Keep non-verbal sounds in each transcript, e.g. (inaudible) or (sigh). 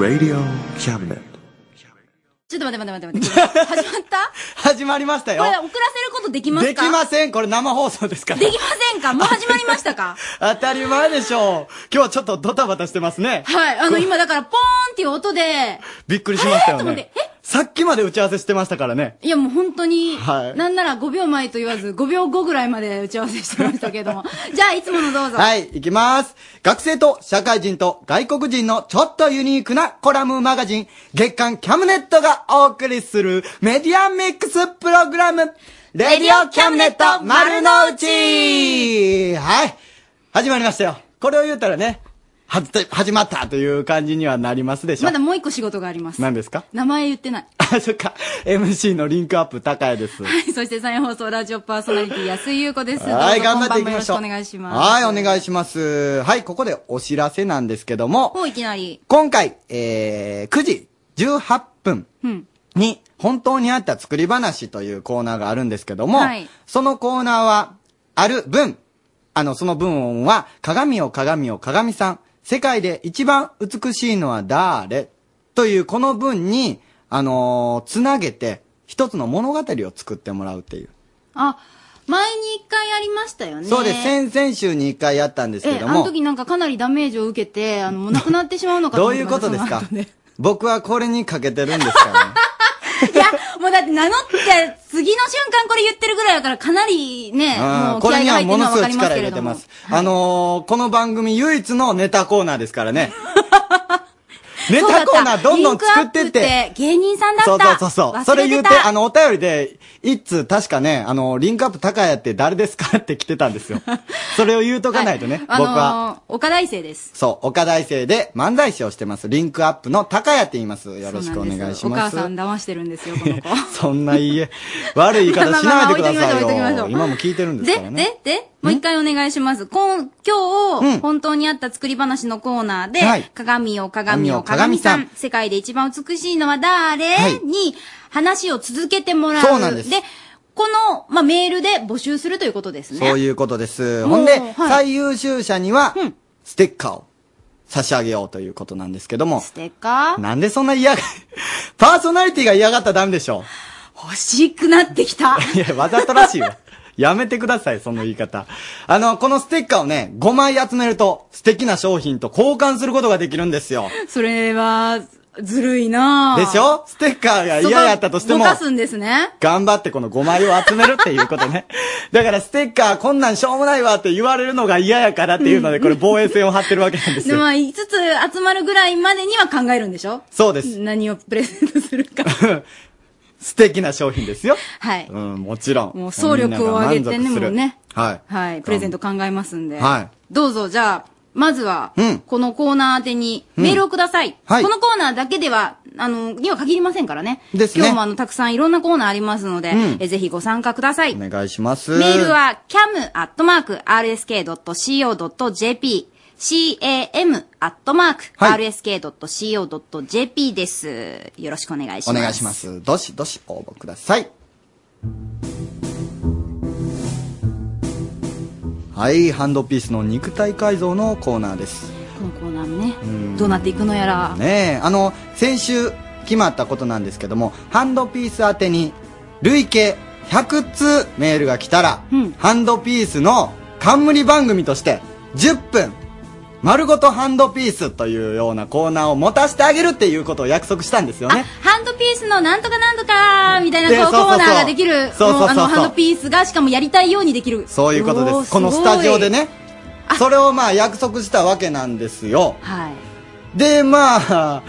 Radio Cabinet. ちょっと待って待って待って待って。始まった？(laughs) 始まりましたよこれ。遅らせることできますでかきません。これ生放送ですから。できませんか？もう始まりましたか？(laughs) 当たり前でしょう。今日はちょっとドタバタしてますね。はい。あの、今だからポーンっていう音で、びっくりしましたよえーと思ってね。さっきまで打ち合わせしてましたからね。いやもう本当に、はいなんなら5秒前と言わず (laughs) 5秒後ぐらいまで打ち合わせしてましたけども。(laughs) じゃあ、いつものどうぞ。はい、いきます。学生と社会人と外国人のちょっとユニークなコラムマガジン、月刊キャムネットがお送りするメディアミックスプログラム、レディオキャムネット丸の内はい、始まりましたよ。これを言うたらね、はず始まったという感じにはなりますでしょ。まだもう一個仕事があります。何ですか？名前言ってない。(laughs) あ、そっか。MC のリンクアップ高谷です。はい。そして再放送ラジオパーソナリティ安井優子です。はい、どうぞ頑張っていきましょう。よろしくお願いします。はい、お願いします。はい、ここでお知らせなんですけども、もういきなり。今回、えー、9時18分うん。に、本当にあった作り話というコーナーがあるんですけども、はいそのコーナーは、ある文、あの、その文音は、鏡よ鏡よ鏡さん、世界で一番美しいのは誰？というこの文に、あのーつなげて、一つの物語を作ってもらうっていう。あ、前に一回やりましたよね。そうです。先々週に一回やったんですけえ、ども。あの時なんかかなりダメージを受けて、あの、もうなくなってしまうのかとどう思ったいうことですか？僕はこれにかけてるんですからね。(laughs) いや、もうだって名乗って、次の瞬間これ言ってるぐらいだからかなりね、もうんうこれには気合が入ってるものすごいのはわかります力けれども。入れてます。あのー、この番組唯一のネタコーナーですからね。(laughs) ネタコーナーどんどん作ってって。芸人さんだった。そうそうそうそれ言うて、あの、お便りで、一通確かね、あの、リンクアップ高谷って誰ですかって来てたんですよ。(laughs) それを言うとかないとね、あ僕は。岡大生です。そう、岡大生で漫才師をしてます。リンクアップの高谷って言います。よろしくお願いしおます。母さん騙してるんですよ、この子。(laughs) そんないいえ、悪い言い方しないでくださいよ。う今も聞いてるんですでか、らね。で、で、もう一回お願いします。こん今日、本当にあった作り話のコーナーで、はい鏡よ鏡よ鏡さん世界で一番美しいのは誰、はいに話を続けてもらう。そうなんですこの、まあ、メールで募集するということですね。そういうことです。ほんで、はい最優秀者には、ステッカーを差し上げようということなんですけども。ステッカー？なんでそんな嫌が、(laughs) パーソナリティが嫌がったらダメでしょ。欲しくなってきた。いや、わざとらしいわ。やめてください、その言い方。あの、このステッカーをね、5枚集めると、素敵な商品と交換することができるんですよ。それは、ずるいなぁでしょ？ステッカーが嫌やったとしても動、かすんですね。頑張ってこの5枚を集めるっていうことね。(laughs) だからステッカーこんなんしょうもないわって言われるのが嫌やからっていうので、これ防衛線を張ってるわけなんですでも、よ。5つ集まるぐらいまでには考えるんでしょ？そうです。何をプレゼントするか。(laughs) 素敵な商品ですよ。はい。うん、もちろん。もう総力を上げてね、もうね。はい。はい。プレゼント考えますんで。はい。どうぞ、じゃあ、まずは、うんこのコーナー宛てにメールをください。はいこのコーナーだけでは、あの、には限りませんからね。ですね今日もあの、たくさんいろんなコーナーありますので、うんえぜひご参加ください。お願いします。メール、は cam.rsk.co.jp cam.rsk.co.jp です。よろしくお願いします。お願いしま。す。どしどし応募ください。はい、ハンドピースの肉体改造のコーナーです。このコーナーもねん、どうなっていくのやら。ねえ、あの、先週決まったことなんですけども、ハンドピース宛てに、累計100通メールが来たら、うんハンドピースの冠番組として、10分、丸ごとハンドピースというようなコーナーを持たせてあげるっていうことを約束したんですよあね。、ハンドピースのなんとかなんとかみたいなこうでそうそうそうコーナーができる、そうそうそうそうもあの、ハンドピースがしかもやりたいようにできる。そういうことです。このスタジオで。ね。それをまあ約束したわけなんですよ。はい。で、まあ、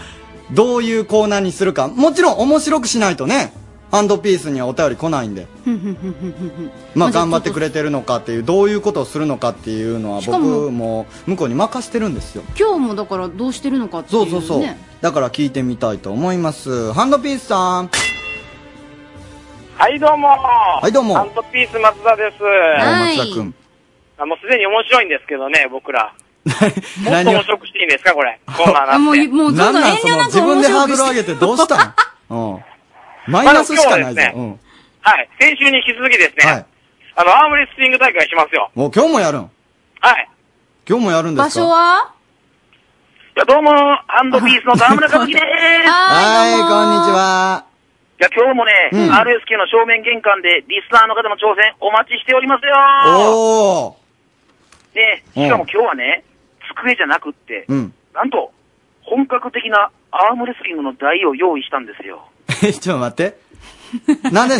どういうコーナーにするか。もちろん面白くしないとね、ハンドピースにはお便り来ないんで。まあ頑張ってくれてるのかっていう、どういうことをするのかっていうのは僕も向こうに任してるんですよ。今日もだからどうしてるのかっていう、ね。そうそうそう。だから聞いてみたいと思います。ハンドピースさん。はい、どうも。はいどうもハンドピース松田です。はい松田くん。あもうすでに面白いんですけどね、僕ら。(laughs) もっと何を？面白くしていいんですか、これ。コーナーあ、もう、なんて。もう、ちょっと遠慮なく自分でハードル上げてどうしたの？(laughs) うん。マイナスしかないじゃん。まあうん。はい。先週に引き続きですね。はい。あの、アームレスリング大会しますよ。もう今日もやるん？はい。今日もやるんですか？場所は？や、どうも、ハンドピースの沢村和樹でーす。(laughs) いはい、こんにちは。や、今日もね、うん RSK の正面玄関でリスナーの方の挑戦お待ちしておりますよおー。ね、しかも今日はね、机じゃなくって、うん。なんと、本格的なアームレスリングの台を用意したんですよ。(laughs) え、ちょっと待って。なんで、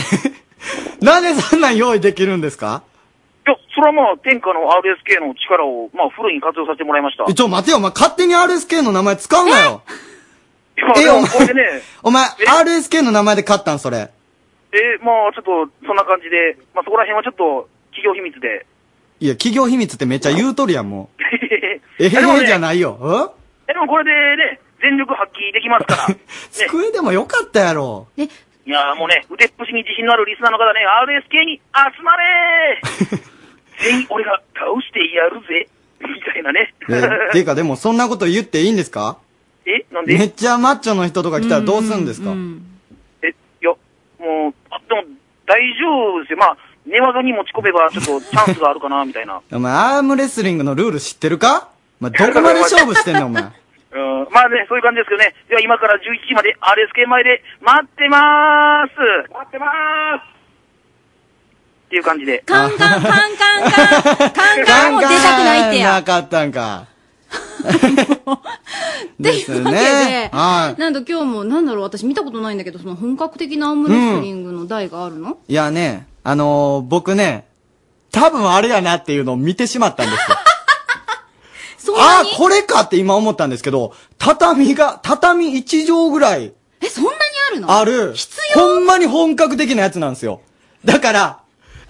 (laughs) なんでそんなん用意できるんですか？いや、それはまあ、天下の RSK の力を、まあ、フルに活用させてもらいました。え、ちょ、待てよ、お前勝手に RSK の名前使うなよ。え、お前 (laughs) お前、え？RSK の名前で買ったん、それ。えまあ、ちょっと、そんな感じで、まあ、そこら辺はちょっと、企業秘密で。いや、企業秘密ってめっちゃ言うとるやん、もう。えへへじゃないよ。えでもこれでね、全力発揮できますから。う (laughs) ん机でもよかったやろ。え、いやーもうね、腕っぷしに自信のあるリスナーの方ね、RSK に集まれー (laughs) 全員俺が倒してやるぜみたいなね。え、ていうかでもそんなこと言っていいんですか？えなんで？めっちゃマッチョの人とか来たらどうするんですか？うんうんえ、いや、もう、あ、でも、大丈夫ですよ。まあ、寝技に持ち込めば、ちょっとチャンスがあるかな、みたいな。(laughs) お前、アームレスリングのルール知ってるか？お前、どこまで勝負してんの、お前。(laughs) うん、まあね、そういう感じですけどね。では今から11時まで RSK 前で待ってまーす待ってまーすっていう感じで。カンカンカンカンカンカンカンも出たくないってや。なかったんか。ってですいうわけで、ね。はい。なんと今日も、なんだろう、私見たことないんだけど、その本格的なアームレスリングの台があるの、いやね、あのー僕ね、多分あれやなっていうのを見てしまったんですよ。ああ、これかって今思ったんですけど、畳が、畳1畳ぐらいえ、そんなにあるの？ある、必要？ほんまに本格的なやつなんですよ。だから、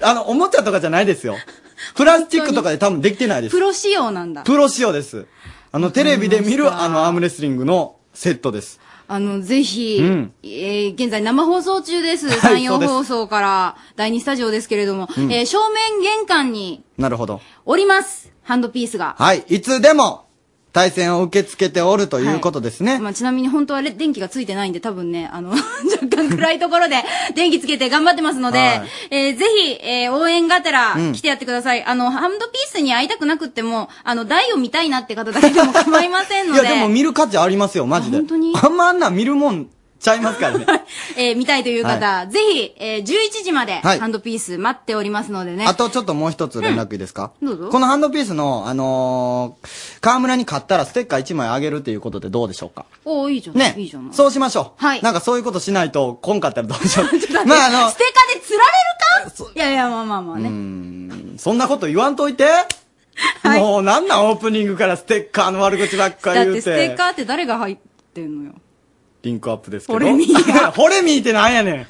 あの、おもちゃとかじゃないですよ。(laughs) プラスチックとかで多分できてないですプ。ロ仕様なんだ。プロ仕様です。あの、テレビで見るあの、アームレスリングのセットです。あの、ぜひ、うんえー現在生放送中です。はい山陽そうです放送から第2スタジオですけれども、うんえー正面玄関になるほど。おります。ハンドピースが。はい。いつでも、対戦を受け付けておるということですね。まあ、ちなみに本当はレ電気がついてないんで、多分ね、あの、(laughs) 若干暗いところで (laughs) 電気つけて頑張ってますので、はいえーぜひ、えー応援がてらうん来てやってください。あの、ハンドピースに会いたくなくっても、あの、台を見たいなって方だけでも構いませんので、いや、でも見る価値ありますよ、マジで。あ本当に？あんまあんなん見るもんちゃいますからね。(laughs) えー見たいという方、ぜひ、えー11時まではいハンドピース待っておりますのでね。あとちょっともう一つ連絡いいですか、どうぞこのハンドピースの、あのー、河村に買ったらステッカー1枚あげるっていうことでどうでしょうか？おーいいじゃない、ねいいじゃない。そうしましょう。はいなんかそういうことしないと、こんかったらどうしよう。(laughs) ちょっと待ってまああのス、テッカーで釣られるか？(laughs) いやいや、まあまあまあね。そんなこと言わんといて。もうなんなんオープニングからステッカーの悪口ばっかり言うて。だってステッカーって誰が入ってんのよ。リンクアップですけど。ホレミー (laughs) ホレミーってなんやねん。はい。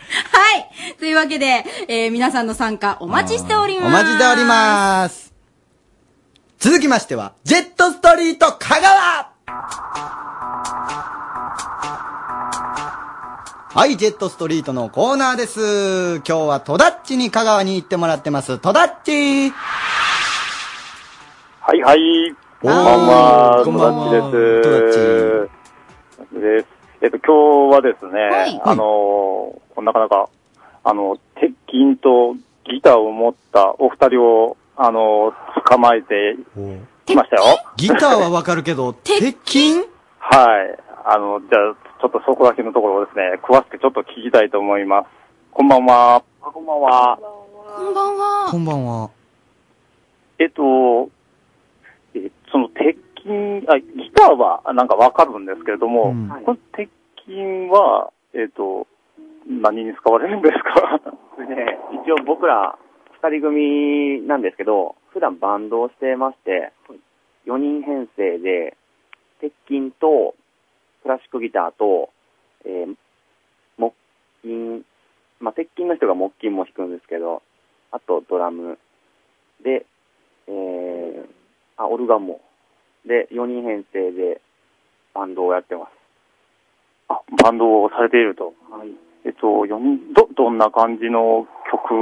というわけで、えー皆さんの参加お待ちしております。お待ちしております。続きましては、ジェットストリート香川はい、ジェットストリートのコーナーです。今日はトダッチに香川に行ってもらってます。トダッチはいはい。こんばんは。こんばんはトダッチです。です。えっと、今日はですね、はいあのーなかなか、あの、鉄筋とギターを持ったお二人を、あのー捕まえてきましたよ。ギターはわかるけど、(laughs) 鉄筋？はい。あの、じゃあ、ちょっとそこだけのところをですね、詳しくちょっと聞きたいと思います。こんばんは。こんばんは。こんばんは。こんばんは。えっと、えその鉄筋、あ、ギターはなんかわかるんですけれども、うんこの鉄筋は、えっと、何に使われるんですか？(laughs) ね、一応僕ら二人組なんですけど、普段バンドをしてまして、4人編成で、鉄筋と、クラシックギターと、えー木琴、まあ、鉄筋の人が木琴も弾くんですけど、あとドラム、で、えー、あ、オルガンも。で、4人編成でバンドをやってます。あ、バンドをされていると。はい。えっと、読み、ど、どんな感じの曲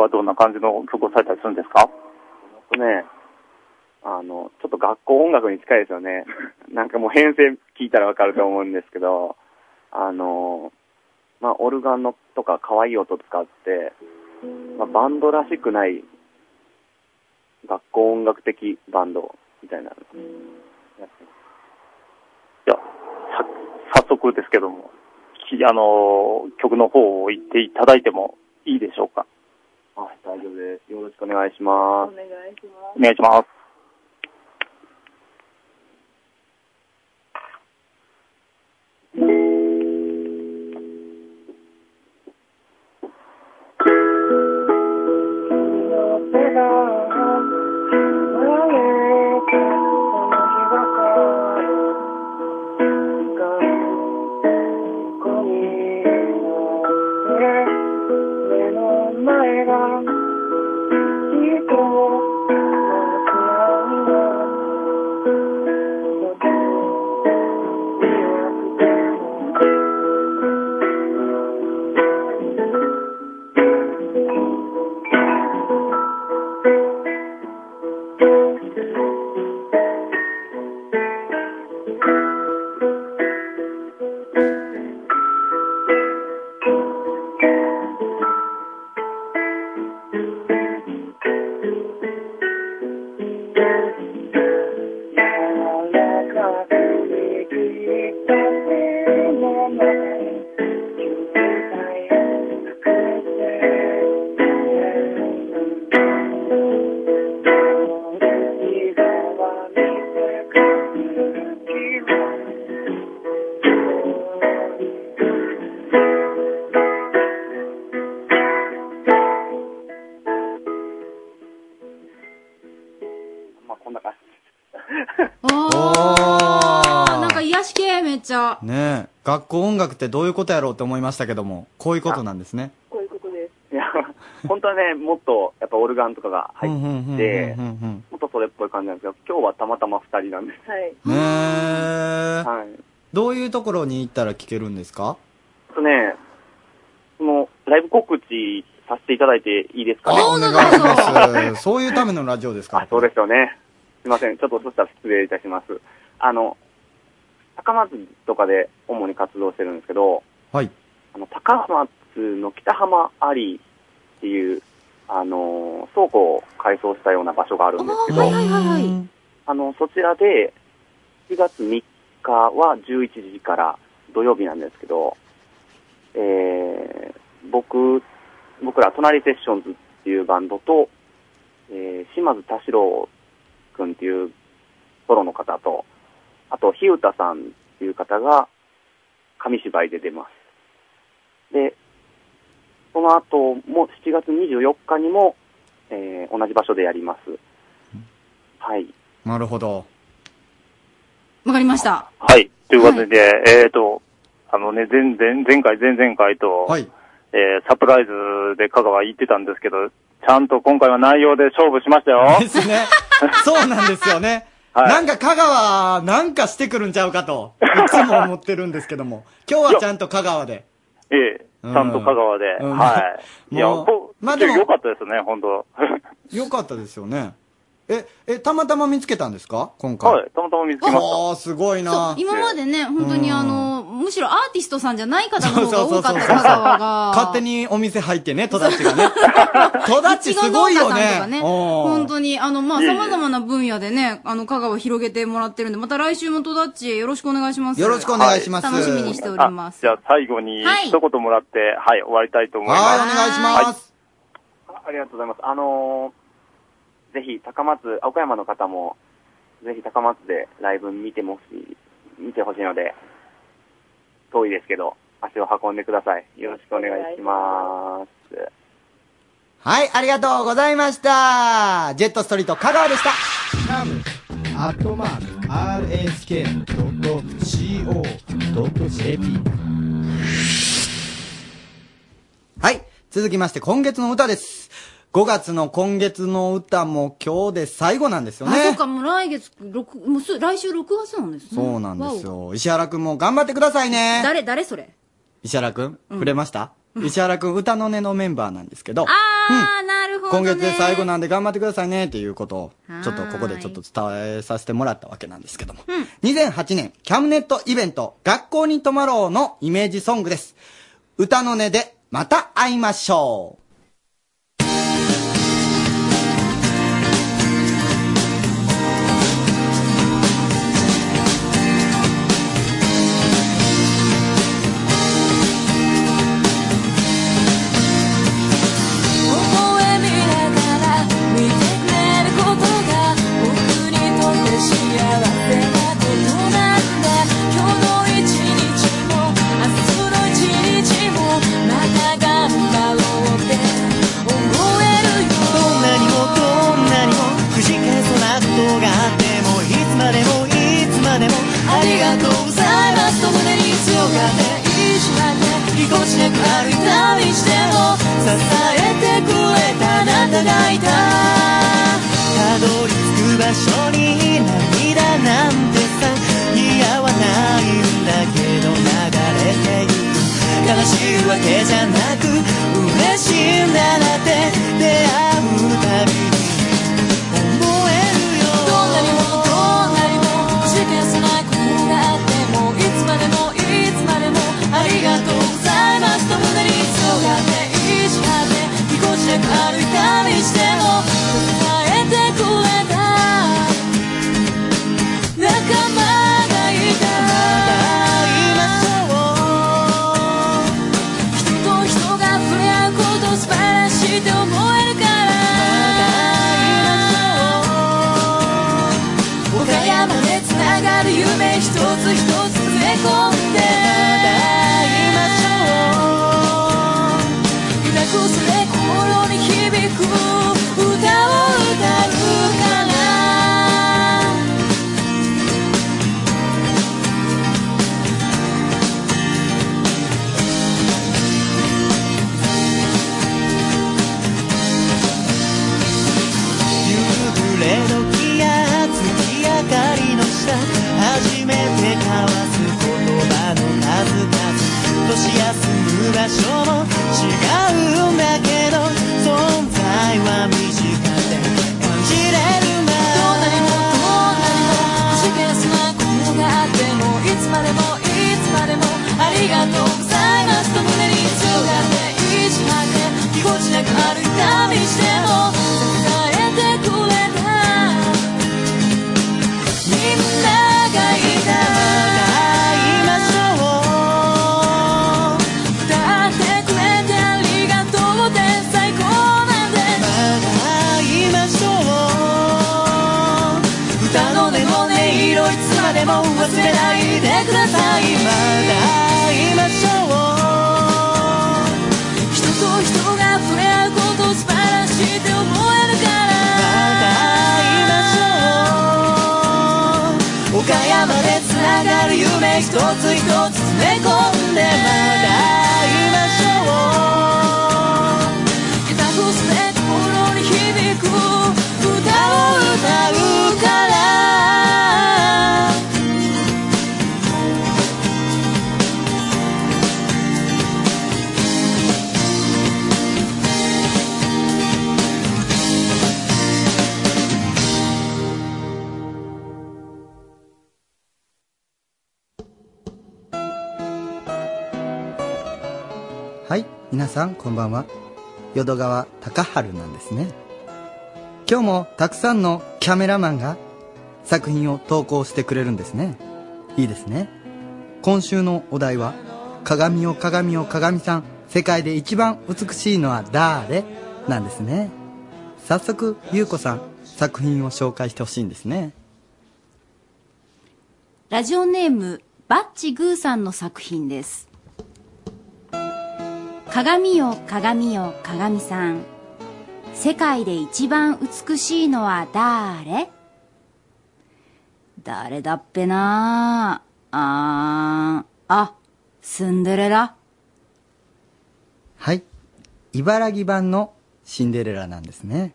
はどんな感じの曲をされたりするんですか？とね、あの、ちょっと学校音楽に近いですよね。(laughs) なんかもう編成聞いたらわかると思うんですけど、あの、まあ、オルガンのとか可愛い音使って、まあ、バンドらしくない学校音楽的バンドみたいなのやってますじゃあ、さ早速ですけども、きあの、曲の方を言っていただいてもいいでしょうか？あ、大丈夫です。よろしくお願いします。お願いします。まあ、ってどういうことやろうって思いましたけども、こういうことなんですね。こういうことです。いや、(laughs) 本当はね、もっと、やっぱオルガンとかが入ってもっとそれっぽい感じなんですけど、今日はたまたま二人なんです。はい。ねえ。はい。どういうところに行ったら聞けるんですか？あとね、その、ライブ告知させていただいていいですかね？お願いします。(laughs) そういうためのラジオですか？そうですよね。すいません。ちょっとそしたら失礼いたします。あの、高松とかで主に活動してるんですけど、はい。あの、高松の北浜アリーっていう、あの、倉庫を改装したような場所があるんですけど、はいはいはいはい。あの、そちらで、7月3日は11時から土曜日なんですけど、えー、僕、僕ら、隣セッションズっていうバンドと、えー、島津田代くんっていうソロの方と、あと、日歌さんっていう方が紙芝居で出ます。で、その後も7月24日にも、えー同じ場所でやります。はい。なるほど。わかりました。はい。ということで、えっ、と、あのね、前前前回、前々回と、えーサプライズで香川行ってたんですけど、ちゃんと今回は内容で勝負しましたよ。ですね。そうなんですよね。はいなんか香川、なんかしてくるんちゃうかと、いつも思ってるんですけども。(laughs) 今日はちゃんと香川で。ええ、ちゃんと香川で。うんはい。(laughs) いや、もうこまあでも良かったですね、本当よかったですよね。え、え、たまたま見つけたんですか？今回。はい、たまたま見つけました。ああ、すごいそうな。今までね、本当にあの、むしろアーティストさんじゃない方のそうそうそうそう。方が多かった、香川が。(laughs) 勝手にお店入ってね、戸田っちがね。(laughs) 戸田っちすごいよね。本当に、あの、まあ、様々な分野でね、あの、香川広げてもらってるんで、また来週も戸田っちよろしくお願いします。よろしくお願いします楽しみにしております。あじゃあ最後にはい一言もらって、はい、終わりたいと思います。はいお願いしますはいありがとうございます。あのーぜひ高松、岡山の方も、ぜひ高松でライブ見てほしい、見てほしいので、遠いですけど、足を運んでください。よろしくお願いします。はい、ありがとうございました。ジェットストリート香川でした。アットマーク RSK.CO.JP はい。続きまして、今月の歌です。5月の今月の歌も今日で最後なんですよあ、そうね。か、もう来月、六もうす、来週6月なんですね。そうなんですわよ。石原くんも頑張ってくださいお。ね。誰、誰それ？石原くん、触れました？石原くん、歌の音のメンバーなんですけど、あー、なるほど、ね。今月で最後なんで頑張ってくださいねっていうことをちょっとここでちょっと伝えさせてもらったわけなんですけども。2008年、キャムネットイベント、学校に泊まろうのイメージソングです。歌の音で、また会いましょう。支えてくれたあなたがいた。たどり着く場所に涙なんてさ似合わないんだけど流れていく。悲しいわけじゃなく嬉しいんだなって。出会歩いたりいでくださいまた会いましょう人と人が触れ合うこと素晴らしいって思えるから。また会いましょう岡山でつながる夢一つ一つ詰め込んでまた会いましょうはい、皆さんこんばんは。淀川隆春なんですね。今日もたくさんのキャメラマンが作品を投稿してくれるんですね。いいですね。今週のお題は、鏡よ鏡よ鏡さん、世界で一番美しいのは誰？なんですね。早速、ゆうこさん、作品を紹介してほしいんですね。ラジオネーム、バッチグーさんの作品です。鏡よ鏡よ鏡さん。世界で一番美しいのは誰？誰だっぺな？あーん、あ、シンデレラ。はい。茨城版のシンデレラなんですね。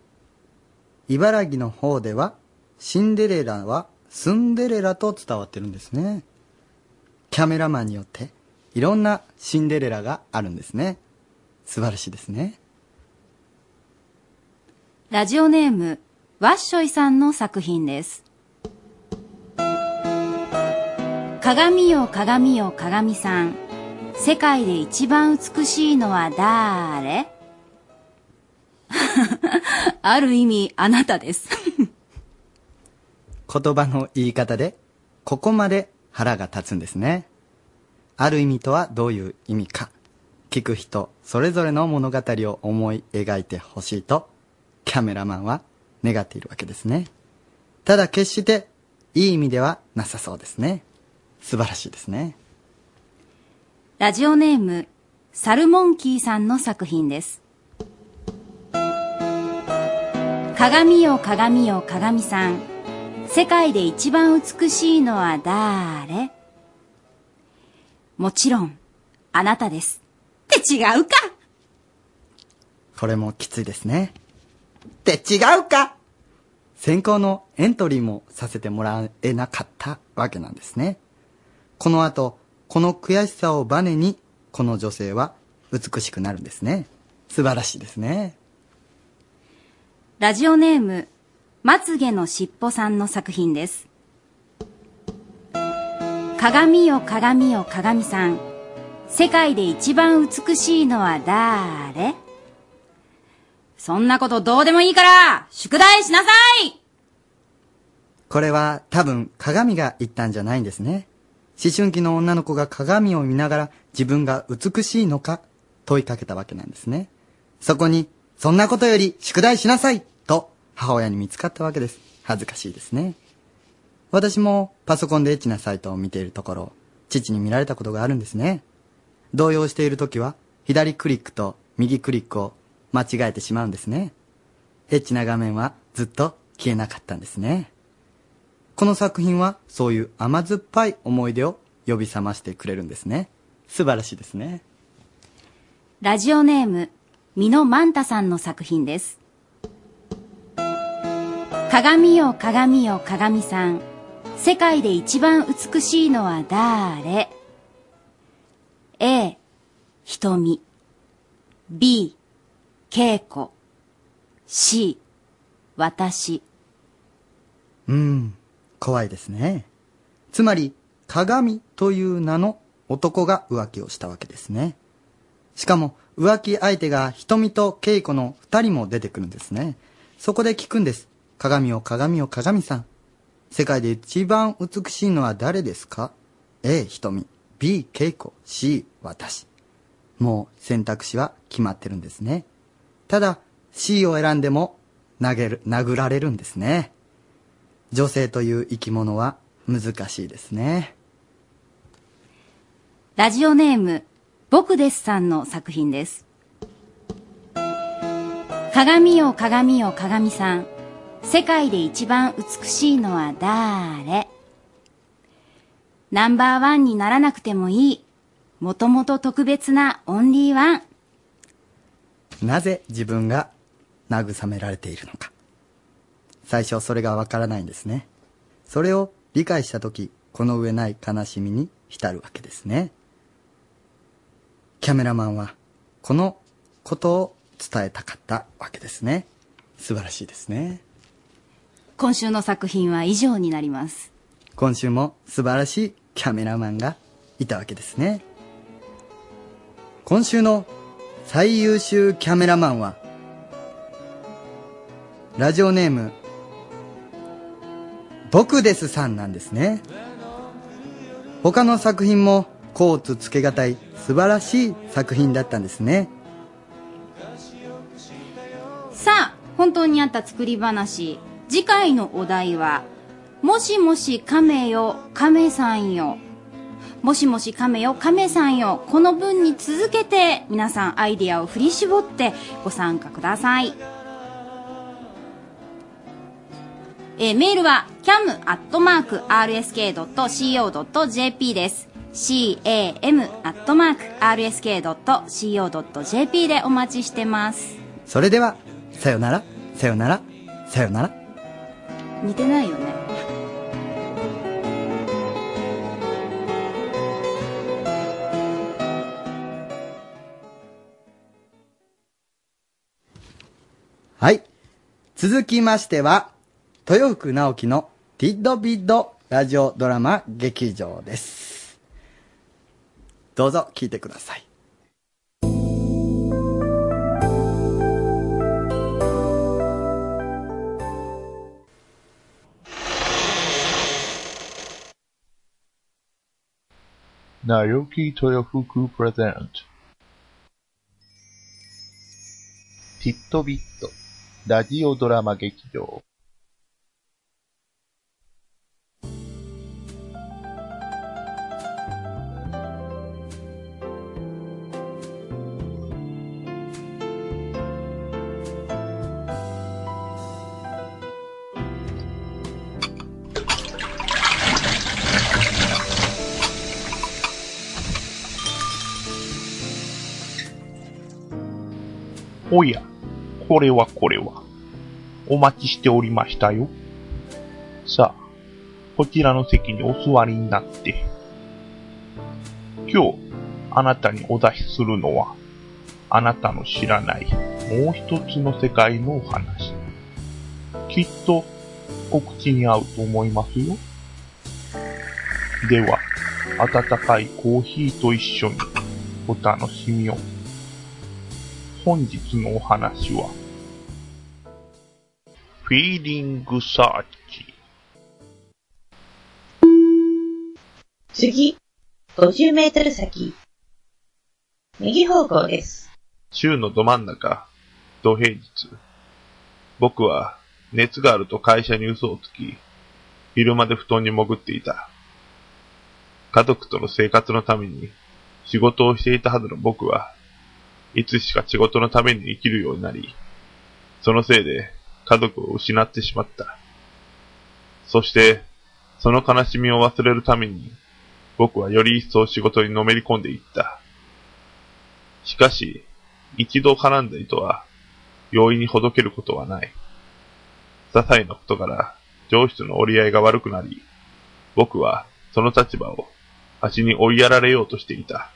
茨城の方では、シンデレラはスンデレラと伝わってるんですね。キャメラマンによって、いろんなシンデレラがあるんですね。素晴らしいですね。ラジオネーム、ワッショイさんの作品です。鏡よ鏡よ鏡さん。世界で一番美しいのは誰？(laughs) ある意味、あなたです。(laughs) 言葉の言い方で、ここまで腹が立つんですね。ある意味とはどういう意味か。聞く人、それぞれの物語を思い描いてほしいと、キャメラマンは願っているわけですね。ただ決して、いい意味ではなさそうですね。素晴らしいですね。ラジオネーム、サルモンキーさんの作品です。鏡よ鏡よ鏡さん。世界で一番美しいのは誰？もちろん、あなたです。って違うかこれもきついですね。って違うか選考のエントリーもさせてもらえなかったわけなんですね。この後、この悔しさをバネに、この女性は美しくなるんですね。素晴らしいですね。ラジオネーム、まつげのしっぽさんの作品です。鏡よ鏡よ鏡さん。世界で一番美しいのは誰？そんなことどうでもいいから、宿題しなさいこれは多分鏡が言ったんじゃないんですね。思春期の女の子が鏡を見ながら自分が美しいのか問いかけたわけなんですね。そこに、そんなことより宿題しなさいと母親に見つかったわけです。恥ずかしいですね。私もパソコンでエッチなサイトを見ているところ、父に見られたことがあるんですね。動揺している時は、左クリックと右クリックを間違えてしまうんですね。エッチな画面はずっと消えなかったんですね。この作品はそういう甘酸っぱい思い出を呼び覚ましてくれるんですね。素晴らしいですね。ラジオネーム、ミノマンタさんの作品です。鏡よ鏡よ鏡さん。世界で一番美しいのは誰？?A、瞳。B、稽古。C、私。うん、怖いですね。つまり、鏡という名の男が浮気をしたわけですね。しかも、浮気相手が瞳と稽古の二人も出てくるんですね。そこで聞くんです。鏡を鏡を鏡さん。世界で一番美しいのは誰ですか ?A、瞳。B、稽古。C、私。もう選択肢は決まってるんですね。ただ、C を選んでも、投げる、殴られるんですね。女性という生き物は難しいですね。ラジオネーム、僕ですさんの作品です。鏡よ鏡よ鏡さん。世界で一番美しいのは誰？ナンバーワンにならなくてもいい。もともと特別なオンリーワン。なぜ自分が慰められているのか。最初それがわからないんですね。それを理解したとき、この上ない悲しみに浸るわけですね。キャメラマンは、このことを伝えたかったわけですね。素晴らしいですね。今週の作品は以上になります。今週も素晴らしいキャメラマンがいたわけですね。今週の最優秀キャメラマンは、ラジオネーム、僕ですさんなんですね。他の作品もコーツつけがたい素晴らしい作品だったんですね。さあ、本当にあった作り話。次回のお題は、もしもし亀よ、亀さんよ。もしもし亀よ、亀さんよ。この文に続けて、皆さんアイディアを振り絞ってご参加ください。えーメールは cam.rsk.co.jp です。cam.rsk.co.jp でお待ちしてます。それでは、さよなら、さよなら、さよなら。似てないよね。はい。続きましては、豊福直樹のティッドビッドラジオドラマ劇場です。どうぞ聞いてください。Naoki Toyofuku Present ティットビットラジオドラマ劇場。おや、これはこれは。お待ちしておりましたよ。さあ、こちらの席にお座りになって。今日、あなたにお出しするのは、あなたの知らないもう一つの世界のお話。きっと、お口に合うと思いますよ。では、温かいコーヒーと一緒にお楽しみを。本日のお話は、フィーリングサーチ。次、50メートル先。右方向です。週のど真ん中、土平日。僕は熱があると会社に嘘をつき、昼まで布団に潜っていた。家族との生活のために仕事をしていたはずの僕は、いつしか仕事のために生きるようになり、そのせいで家族を失ってしまった。そして、その悲しみを忘れるために、僕はより一層仕事にのめり込んでいった。しかし、一度絡んだ糸は、容易にほどけることはない。些細なことから上司との折り合いが悪くなり、僕はその立場を足に追いやられようとしていた。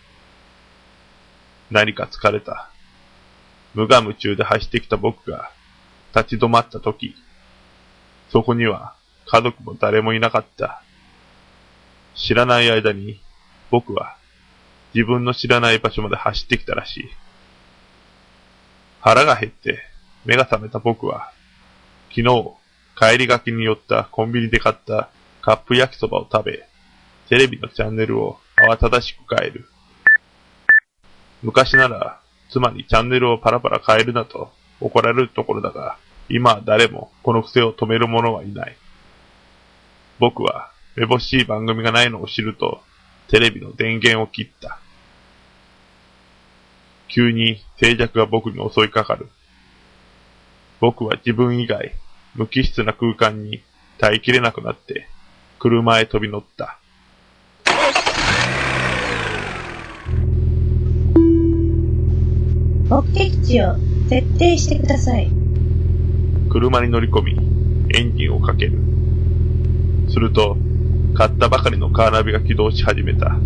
何か疲れた。無我夢中で走ってきた僕が立ち止まった時、そこには家族も誰もいなかった。知らない間に僕は自分の知らない場所まで走ってきたらしい。腹が減って目が覚めた僕は、昨日帰りがけに寄ったコンビニで買ったカップ焼きそばを食べ、テレビのチャンネルを慌ただしく変える。昔なら妻にチャンネルをパラパラ変えるなと怒られるところだが、今誰もこの癖を止める者はいない。僕はめぼしい番組がないのを知ると、テレビの電源を切った。急に静寂が僕に襲いかかる。僕は自分以外、無機質な空間に耐えきれなくなって、車へ飛び乗った。目的地を設定してください。車に乗り込み、エンジンをかける。すると、買ったばかりのカーナビが起動し始めた。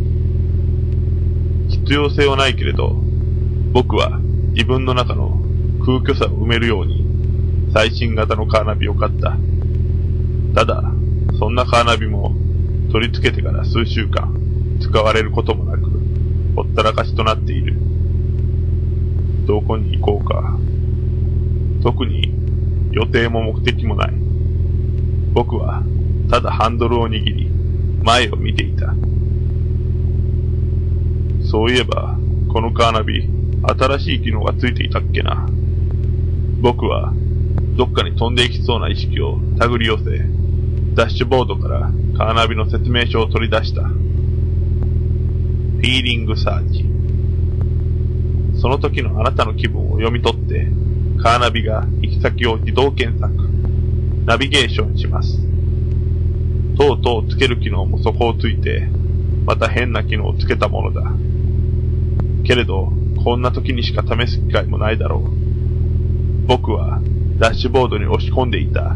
必要性はないけれど、僕は自分の中の空虚さを埋めるように、最新型のカーナビを買った。ただ、そんなカーナビも、取り付けてから数週間、使われることもなく、ほったらかしとなっている。どこに行こうか。特に予定も目的もない。僕は、ただハンドルを握り、前を見ていた。そういえば、このカーナビ、新しい機能がついていたっけな。僕は、どっかに飛んでいきそうな意識を手繰り寄せ、ダッシュボードからカーナビの説明書を取り出した。フィーリングサーチ。その時のあなたの気分を読み取って、カーナビが先を自動検索、ナビゲーションします。とうとうつける機能も底をついて、また変な機能をつけたものだ。けれど、こんな時にしか試す機会もないだろう。僕は、ダッシュボードに押し込んでいた、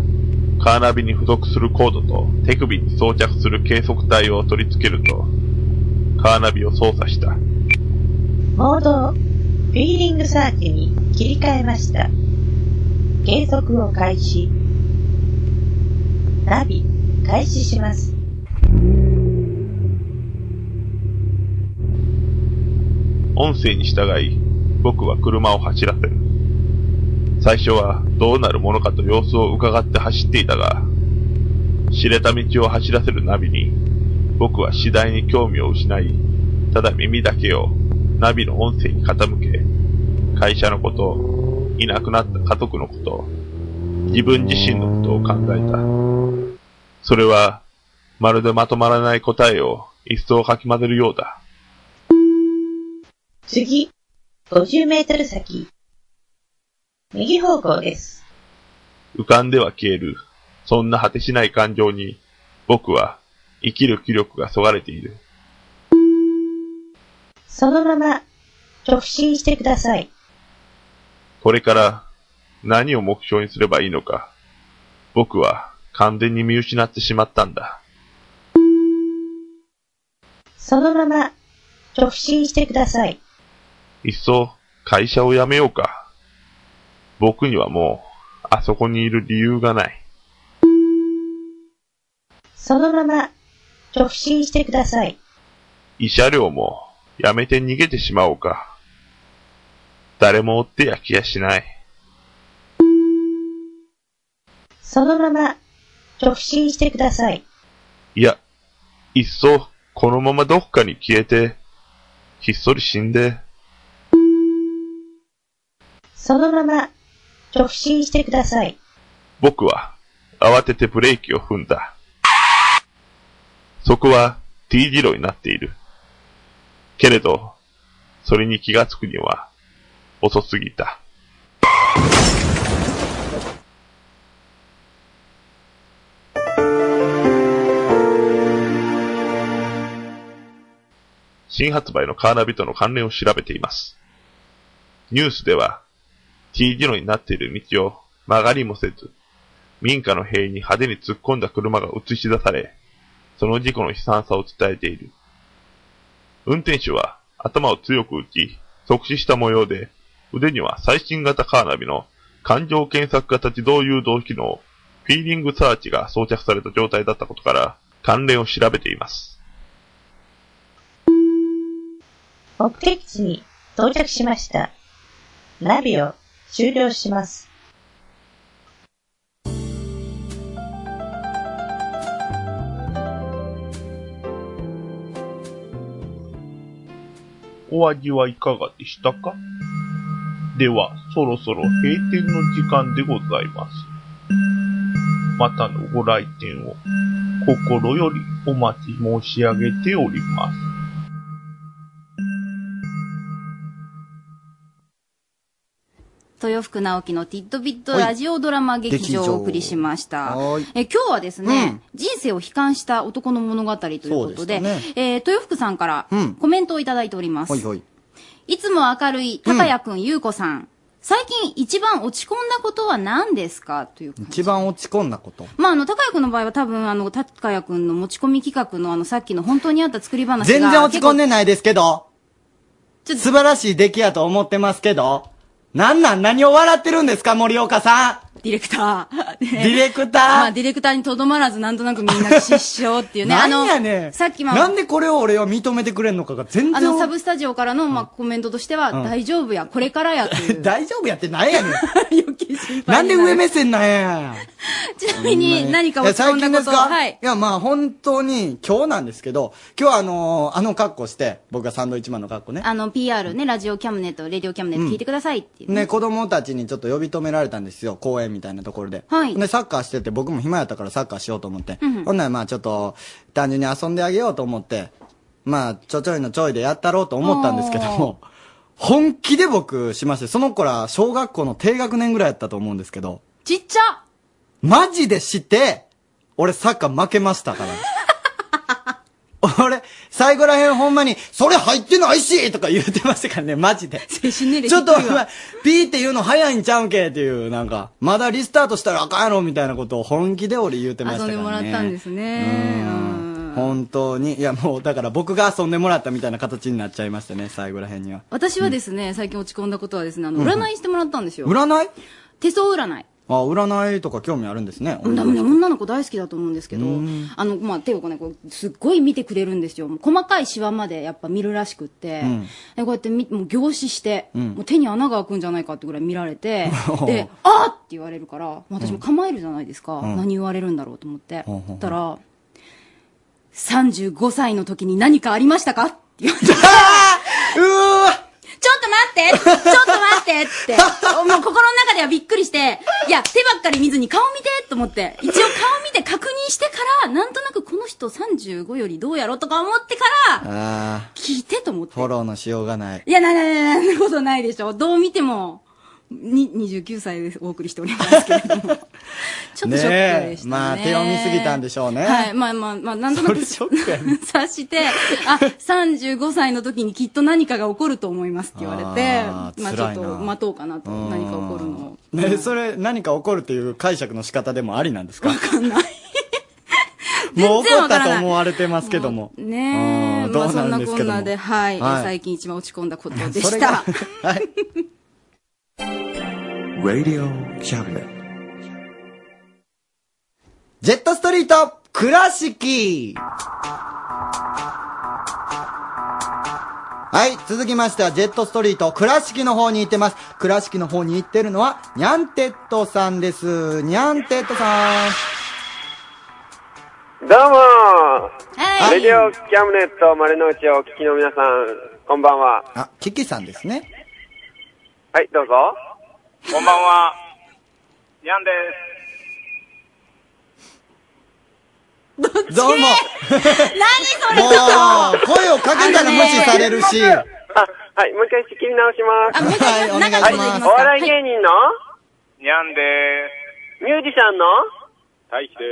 カーナビに付属するコードと手首に装着する計測体を取り付けると、カーナビを操作した。モードをフィーリングサーチに切り替えました。計測を開始。ナビ、開始します。音声に従い、僕は車を走らせる。最初はどうなるものかと様子を伺って走っていたが、知れた道を走らせるナビに、僕は次第に興味を失い、ただ耳だけをナビの音声に傾け、会社のこと、いなくなった家族のこと、自分自身のことを考えた。それは、まるでまとまらない答えを一層かき混ぜるようだ。次、50メートル先。右方向です。浮かんでは消える、そんな果てしない感情に、僕は生きる気力がそがれている。そのまま、直進してください。これから何を目標にすればいいのか僕は完全に見失ってしまったんだ。そのまま、直進してください。いっそ会社を辞めようか。僕にはもう、あそこにいる理由がない。そのまま、直進してください。慰謝料も辞めて逃げてしまおうか。誰も追ってやきやしない。そのまま、直進してください。いや、いっそ、このままどっかに消えて、ひっそり死んで、そのまま、直進してください。僕は、慌ててブレーキを踏んだ。そこは T 字路になっている。けれど、それに気がつくには、遅すぎた。新発売のカーナビとの関連を調べています。ニュースでは、T 字路になっている道を曲がりもせず、民家の塀に派手に突っ込んだ車が映し出され、その事故の悲惨さを伝えている。運転手は頭を強く打ち、即死した模様で、腕には最新型カーナビの感情検索型自動誘導機能、フィーリングサーチが装着された状態だったことから、関連を調べています。目的地に到着しました。ナビを終了します。お味はいかがでしたか？では、そろそろ閉店の時間でございます。またのご来店を心よりお待ち申し上げております。豊福直樹のティットビットラジオドラマ劇場をお送りしました。え今日はですね、人生を悲観した男の物語ということで、でしたえー豊福さんからうんコメントをいただいております。ほいほい。いつも明るい高谷くん、ゆうこさん。最近一番落ち込んだことは何ですか？という感じ。一番落ち込んだこと？まあ、あの、高谷くんの場合は多分、あの、高谷くんの持ち込み企画のあの、さっきの本当にあった作り話が。全然落ち込んでないですけど。ちょっと素晴らしい出来やと思ってますけど。なんなん？何を笑ってるんですか森岡さディレクター。デディレクター？まあ、ディレクターにとどまらず、なんとなくみんな失笑っていうん。ね。あのなんやねん。さっきまあなんでこれを俺は認めてくれんのかが全然。あの、サブスタジオからの、まあ、コメントとしては、うん大丈夫や、これからやという。(laughs) 大丈夫やってなんやねん。ななんで上目線なんや。(laughs) ちなみに、何かいや落ち込んだこと最近ですか？はい。いや、まあ本当に今日なんですけど、今日はあのーあの格好して、僕がサンドイッチマンの格好ね。あの、PR ね、ラジオキャムネット、レディオキャムネ聞いてくださいっていう。ね、子供たちにちょっと呼び止められたんですよ、公園みたいなところで。はいで、サッカーしてて、僕も暇やったからサッカーしようと思って。うんほんならまあちょっと、単純に遊んであげようと思って、まあ、ちょちょいのちょいでやったろうと思ったんですけども、本気で僕しまして、その子ら小学校の低学年ぐらいやったと思うんですけど、ちっちゃマジでして、俺サッカー負けましたから。(laughs) 俺、最後らへんほんまに、それ入ってないしとか言ってましたからね、マジで。ちょっと、ピーって言うの早いんちゃうんけっていう、なんか、まだリスタートしたらあかんやろみたいなことを本気で俺言うてましたからね。遊んでもらったんですね。本当に。いやもう、だから僕が遊んでもらったみたいな形になっちゃいましたね、最後らへんには。私はですね、最近落ち込んだことはですね、あの、うん占いしてもらったんですよ。占い？手相占い。あ、占いとか興味あるんですね。うん、多分ね、女の子大好きだと思うんですけど、あの、まあ、手をこうね、こう、すっごい見てくれるんですよ。細かいシワまでやっぱ見るらしくって、うんでこうやってみ、もう凝視して、うんもう手に穴が開くんじゃないかってぐらい見られて (laughs) で、あーって言われるから、私も構えるじゃないですか。うん何言われるんだろうと思って。ほうほうほうったら、35歳の時に何かありましたか？って言われて。(laughs) (laughs) うわちょっと待ってちょっと待ってって。(laughs) もう心の中ではびっくりして、いや、手ばっかり見ずに顔見てと思って、一応顔見て確認してから、なんとなくこの人35よりどうやろとか思ってから、あ聞いてと思って。ー、フォローのしようがない。いや、な、な、な、な、なことないでしょ。どう見ても、に、29歳でお送りしておりますけれども。(laughs) ちょっとショックでしたね。まあ、手を見すぎたんでしょうね。はい、まあまあまあ、なんとなくショックやね察して、あ、35歳の時にきっと何かが起こると思いますって言われて、まあちょっと待とうかなと、何か起こるのを。ね、それ何か起こるっていう解釈の仕方でもありなんですか？わかんない。もう起こったと思われてますけども。ねえ、まあそんなこんなで、はい、はい最近一番落ち込んだことでした。はい。Radio Cabinet. ジェットストリート倉敷はい、続きましては、ジェットストリート、倉敷の方に行ってます。倉敷の方に行ってるのは、ニャンテッドさんです。ニャンテッドさん。どうもレディオキャムネット丸の内をお聞きの皆さん、こんばんは。あ、キキさんですね。はい、どうぞ。こんばんは。ニャンです。どうも。(laughs) 何それもう、声をかけたら無視されるし。あ、はい、もう一回仕切り直します。はい、お願いします。お笑い芸人の？ニャンです。ミュージシャンの？大輝で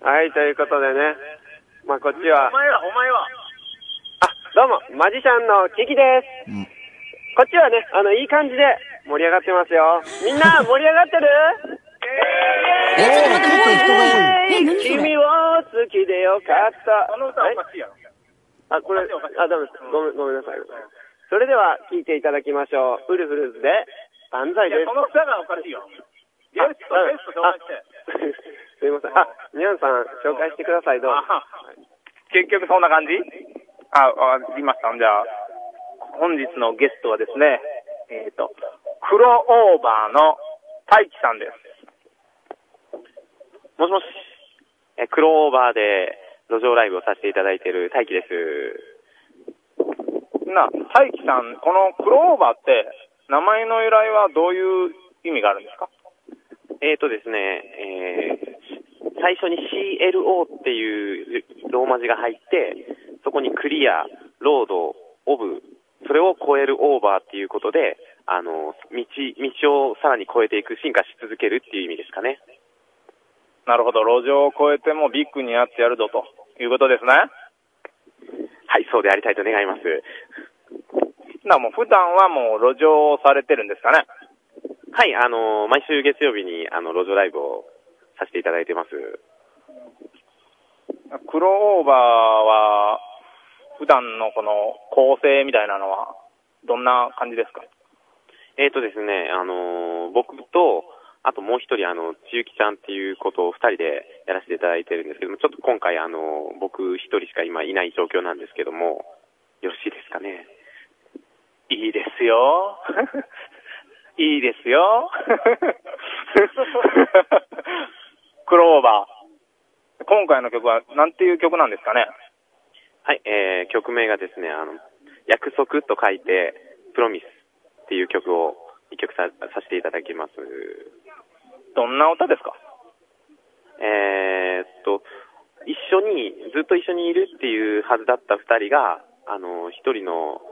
す。はい、ということでね。まあ、こっちはお、前は、お前は。あ、どうも、マジシャンのキキです。こっちはね、あの、いい感じで盛り上がってますよ。みんな、(laughs) 盛り上がってる？え、ちょっと待って、もう一個ええ、何それ？君を好きでよかった。この歌おかしいやろ。あ、これ、あ、ダメです。ごめん、ごめんなさい。それでは、聴いていただきましょう。ウルフルズで、万歳です。の歌がおかしいよ。ゲスト、ゲスト紹介して。すいません。あ、ニャンさん、紹介してください、どうぞ。結局そんな感じ？あ、わかりました。じゃあ、本日のゲストはですね、えっ、と、クロオーバーの大輝さんです。もしもし、えクローバーで路上ライブをさせていただいている大輝です。な、大輝さん、このクロオーバーって、名前の由来はどういう意味があるんですか？えーとですね、えー最初に CLO っていうローマ字が入って、そこにクリア、ロード、オブ、それを超えるオーバーっていうことで、あの、道、道をさらに超えていく、進化し続けるっていう意味ですかね。なるほど、路上を越えてもビッグになってやるぞということですね。はい、そうでありたいと願います。な、もう普段はもう路上をされてるんですかね。はい、あの、毎週月曜日に、あの、路上ライブをさせていただいてます。クローバーは、普段のこの構成みたいなのは、どんな感じですか？えーとですね、あのー僕と、あともう一人、あの、ちゆきちゃんっていうことを二人でやらせていただいてるんですけども、ちょっと今回、あのー僕一人しか今いない状況なんですけども、よろしいですかね？いいですよ。(laughs) いいですよ。(laughs) クローバー。今回の曲はなんていう曲なんですかね？はい、えー、曲名がですね、あの、約束と書いて、プロミスっていう曲を一曲ささせていただきます。どんな歌ですか？えーっと、一緒に、ずっと一緒にいるっていうはずだった二人が、あの、一人の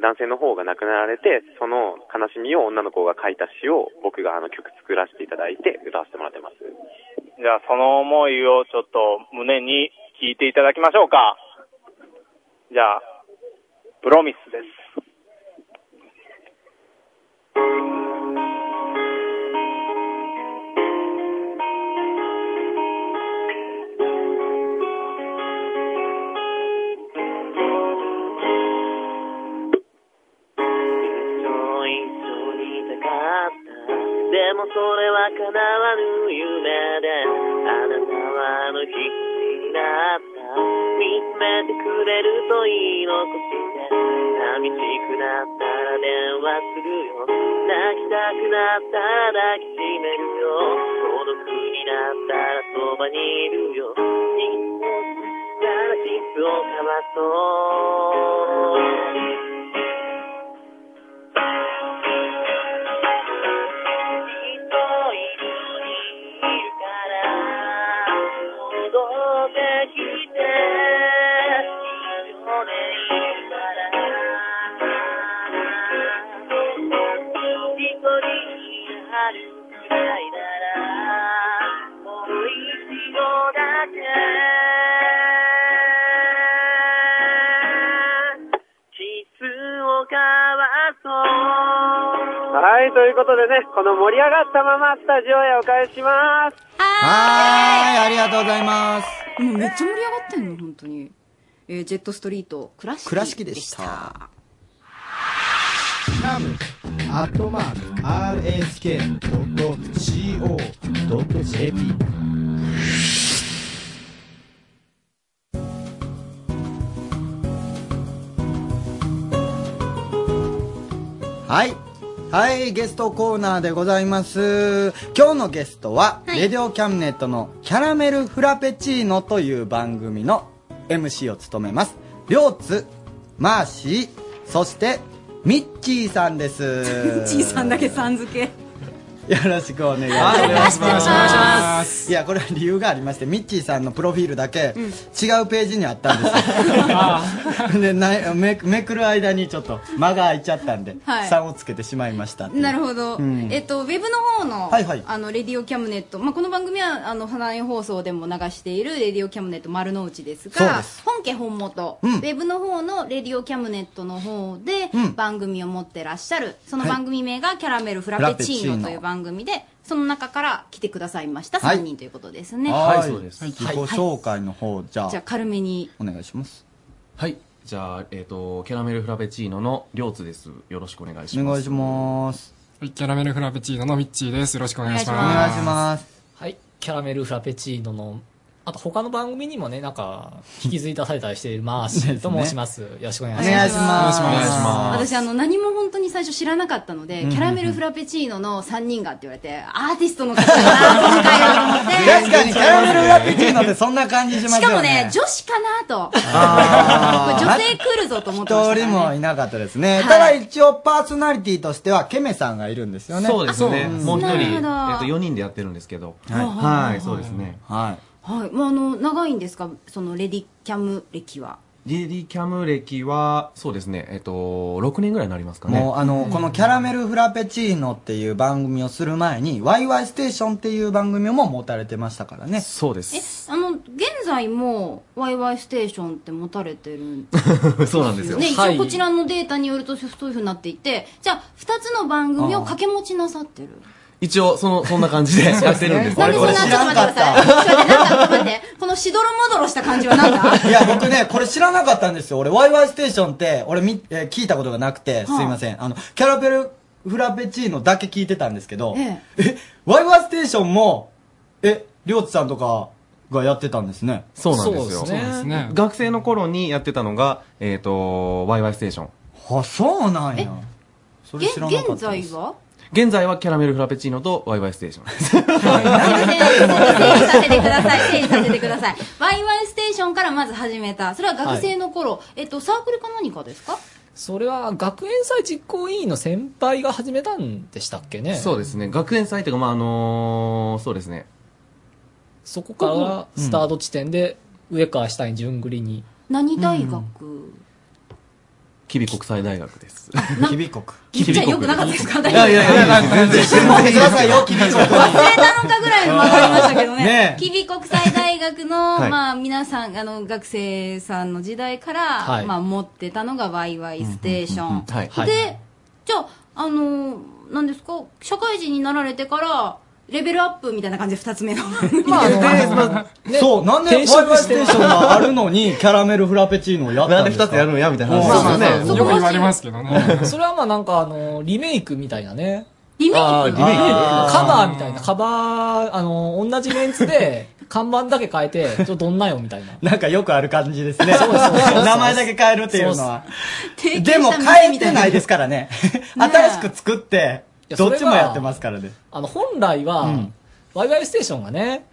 男性の方が亡くなられて、その悲しみを女の子が書いた詩を僕があの曲作らせていただいて歌わせてもらってます。じゃあその思いをちょっと胸に聞いていただきましょうか。じゃあ、プロミスです。でもそれは叶わぬ夢でれると言い残して寂しくなったら電話するよ。泣きたくなったら抱きしめるよ孤独になったらそばにいるよ。いつもからキスを交わそうキスをかわそう。はい、ということでね、この盛り上がったままスタジオへお返しします。はーい、ありがとうございます。もうめっちゃ盛り上がってんの、本当に。えージェットストリート、倉敷。倉敷でした。アットマーク RSK.CO.JP はい。はい、ゲストコーナーでございます。今日のゲストは、レディオキャムネットのキャラメルフラペチーノという番組の MC を務めます。りょうつ、マーシー、そして、ミッチーさんです。(laughs) ちいさんだけさん付け。よろしくお願いします。はいや、これは理由がありまして、ミッチーさんのプロフィールだけ、違うページにあったんです。(laughs) よ。でなめ、めくる間にちょっと間が空いちゃったんで、はい。3をつけてしまいましたなるほど、うん。えっと、ウェブの方の、はいはい。あの、レディオキャムネット、まあ、この番組は、あの、花園放送でも流しているレディオキャムネット丸の内ですが、す。本家本元、うん。ウェブの方のレディオキャムネットの方で、うん。番組を持ってらっしゃる、そのはい。番組名がキャラメルフラペチーノという番組で、その中から来てくださいましたはい3人ということですね。はいそうです自己紹介の方、じゃあ、じゃあ、軽めに。お願いします。はい。じゃあ、えっ、と、キャラメルフラペチーノのりょうつです。よろしくお願いします。お願いします。はい、キャラメルフラペチーノのミッチーです。よろしくお願いします。お願いします。はい、キャラメルフラペチーノの、あと他の番組にもね、なんか、引き継い出されたりしているマーシーと申します。よろしくお願いします。お願いしますお願いします。私あの何も本当に最初知らなかったので、うんキャラメルフラペチーノの3人がって言われてアーティストの方だな今回はと思って (laughs) 確かにキャラメルフラペチーノってそんな感じしますよね。しかもね女子かなと (laughs) 女性来るぞと思ってました一人もいなかったですね。はいただ一応パーソナリティとしてはケメさんがいるんですよね。そうですね。んもう一人、えっ、と、4人でやってるんですけど。はいはい、そうですね。はい。はいもうあの長いんですか？そのレディキャム歴はレディキャム歴は、そうですね、えっ、と、6年ぐらいになりますかね。もうあの、このキャラメルフラペチーノっていう番組をする前に、ワイワイステーションっていう番組も持たれてましたからね。そうでえ。あの現在もワイワイステーションって持たれてるん (laughs) そうなんですよ。ね、一応こちらのデータによるとそういうふうになっていてじゃあ2つの番組を掛け持ちなさってる一応、その、そんな感じでやってるんです。なんでそんな、ちょっと待ってください。ちょっと待って、なんか、っと待って、このしどろもどろした感じはなんだ？いや、僕ね、これ知らなかったんですよ。俺、ワイワイステーションって、俺み、えー聞いたことがなくて、すいません。あの、キャラペルフラペチーノだけ聞いてたんですけど、ええ、ワイワイステーションも、え、りょうつさんとかがやってたんですね。そうなんですよ。そうですね学生の頃にやってたのが、えっ、と、ワイワイステーション。あ、そうなんや。それ現知らなかった現在は？現在はキャラメルフラペチーノとワイワイステーションです。整理させてください、整理させてください。ワイワイステーションからまず始めた。それは学生の頃、えっと、サークルか何かですか？それは学園祭実行委員の先輩が始めたんでしたっけね。そうですね。学園祭というか、まあ、あのーそうですね。そこからスタート地点で、上川下に順繰りに。何大学、吉備国際大学です。吉備国。言っちゃよくなかったですか？いやいやいや、全然。忘れたのかぐらいの分かりましたけどね。ねえ吉備国際大学の、はいまあ皆さん、あの、学生さんの時代から、はいまあ持ってたのがワイワイステーション。はい。で、じゃあ、あの、なんですか、社会人になられてから、レベルアップみたいな感じで二つ目の。(laughs) まあ、あの、ねそう、なんでワイワイステーションがあるのに、(laughs) キャラメルフラペチーノをやったんですか？なんで二つやるのやみたいなうん話ですよね。まあよく言われますけどね。それはまあなんかあの、リメイクみたいなね。リメイク？リメイクカバーみたいな、カバー、あの、同じメンツで、(laughs) 看板だけ変えて、ちょっとどんなよみたいな。なんかよくある感じですね。そうそうそう名前だけ変えるっていうのは。提でも変えみたいなてないですからね。新しく作って、いやどっちもやってますからね。あの、本来は、うんワイワイステーションがね、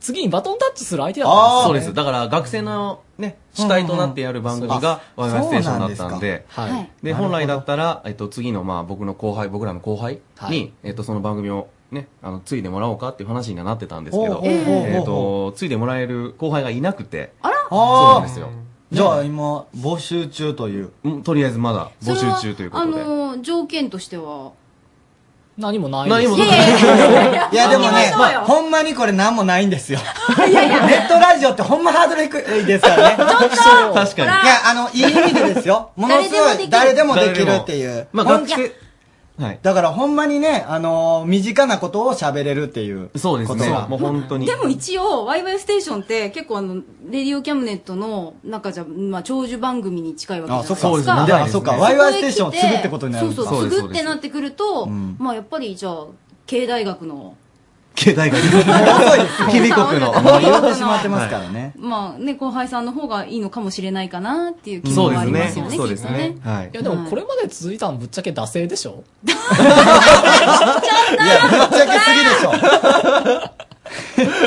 次にバトンタッチする相手だったんそうです。ですよ、だから、学生のね、主体となってやる番組がワイワイステーションだったんで、はい。はいで、本来だったら、えっと、次の、まあ、僕の後輩、僕らの後輩に、はいえっと、その番組をね、あの、継いでもらおうかっていう話にはなってたんですけど、ほうほうほうほうえっと、継いでもらえる後輩がいなくて、あらそうなんあですよ。じゃあ今、募集中という。うんとりあえずまだ募集中ということで。の、条件としては。何もない何もいやいやいやでもね、ほんまにこれなんもないんですよ。いやいや。ネットラジオってほんまハードル低いですからね。ちょっと確かにいや、あの、いい意味でですよ。ものすごい、誰誰ででもできるっていう。まあ、はい。だからほんまにね、あのー身近なことを喋れるっていう。そうですねことが。もう本当に。でも一応、ワイワイステーションって結構あの、レディオキャムネットの、なんかじゃ、まあ、長寿番組に近いわけじゃないですか。あそっかそうですねそっかワイワイステーションを継ぐってことになるんだそうそう、そうです継ぐってなってくると、まあやっぱりじゃあ、経大学の、経大学。遅いです君国の。もう言ってしまってますからね。まあね、後輩さんの方がいいのかもしれないかなっていう気もありますよね、きっとね。はいいやでもこれまで続いたのぶっちゃけ惰性でしょ？(laughs) いや、ぶっちゃけすぎでしょ。(laughs)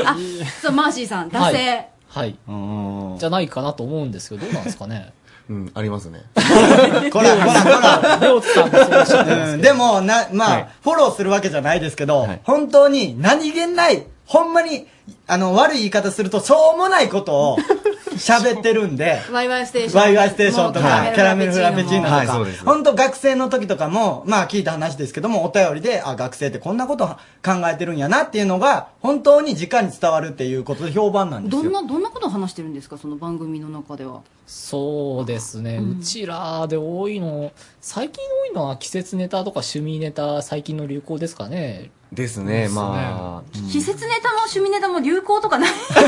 あ、そう、マーシーさん、惰性。はい。じゃないかなと思うんですけど、どうなんですかね？うん、ありますね。(laughs) こら、こら、こら。りょうでも、な、まあ、フォローするわけじゃないですけど、本当に何気ない、ほんまに、あの、悪い言い方すると、しょうもないことを喋ってるんで、ワイワイステーション。ワイワイステーションとか、キャラメルフラペチーノとか。はい。そうです、本当学生の時とかも、まあ聞いた話ですけども、お便りで、あ、学生ってこんなこと考えてるんやなっていうのが、本当に直に伝わるっていうことで評判なんですよ。どんな、どんなことを話してるんですか、その番組の中では。そうですね、うちらで多いの、最近多いのは季節ネタとか趣味ネタ、最近の流行ですかね。ですね、まあ。季節ネタも趣味ネタも流行とかない。(laughs) だ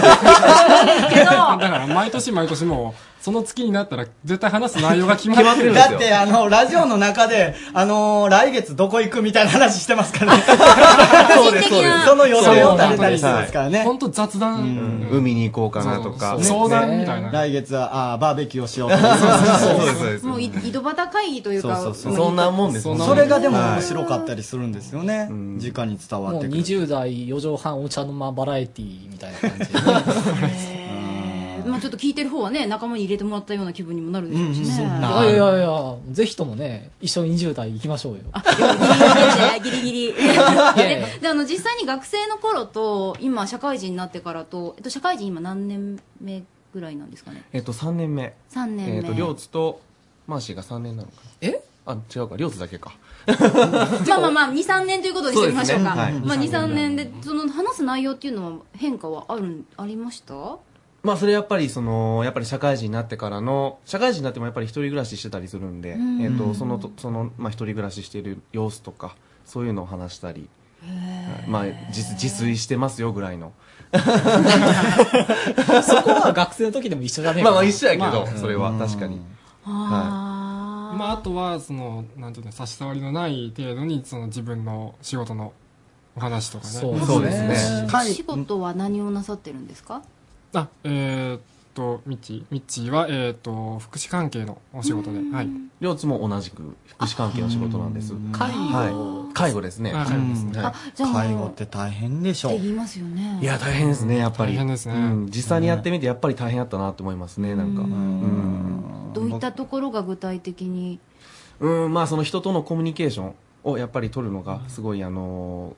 から毎年毎年もう、その月になったら絶対話す内容が決まってるんですよ。(laughs) だって、あの、ラジオの中で、あのー来月どこ行くみたいな話してますからね。(laughs) そうです、そうです。その予定を立てたりしてますからね。本当雑談。海に行こうかなとか。相談みたいな。来月は、あーバーベキューをしようとか。そうです、そうです。(laughs) もうい、井戸端会議というか、そうそうそんなもんですそれがでも面白かったりするんですよね。直に伝わってくる。20代4畳半お茶の間バラエティーみたいな感じ。まあちょっと聞いてる方はね、仲間に入れてもらったような気分にもなるでしょうしね。いやいやいやいや、ぜひともね、一緒に20代行きましょうよ。(laughs) ギリギリ。で、あの、実際に学生の頃と、今、社会人になってからと、えっと、社会人今何年目ぐらいなんですかね？えっと、3年目。3年目えっと、りょうつと、マーシーが3年なのかな。え？あ、違うか、りょうつだけか。(laughs) まあまあまあ、2、3年ということにしてみましょうか。ねはいまあ、2、3年で、その、話す内容っていうのは変化はある、ありました？まあ、それやっぱり、その、やっぱり社会人になってからの、社会人になってもやっぱり一人暮らししてたりするんで、うんえっと、そのと、その、まあ、一人暮らししている様子とか、そういうのを話したり、はいまあ、自自炊してますよぐらいの。(laughs) そこは学生の時でも一緒じゃねまあまあ一緒やけど、まあそれは確かに。まあ、あとは、その、なんていうの、差し障りのない程度に、その自分の仕事のお話とかね。そうですね。お仕事は何をなさってるんですか？あ、えーっと、ミッチー。ミッチーは、えーっと、福祉関係のお仕事で。はい。りょうつも同じく福祉関係の仕事なんです。介護はい。介護ですね。あ介護ですねはいあ、じゃあ介護って大変でしょって。言いますよね。いや、大変ですね、やっぱり。大変ですねうん実際にやってみて、やっぱり大変だったなと思いますね、なんか。うん。どういったところが具体的に？うん、まあ、その人とのコミュニケーションをやっぱり取るのが、すごい、あのー、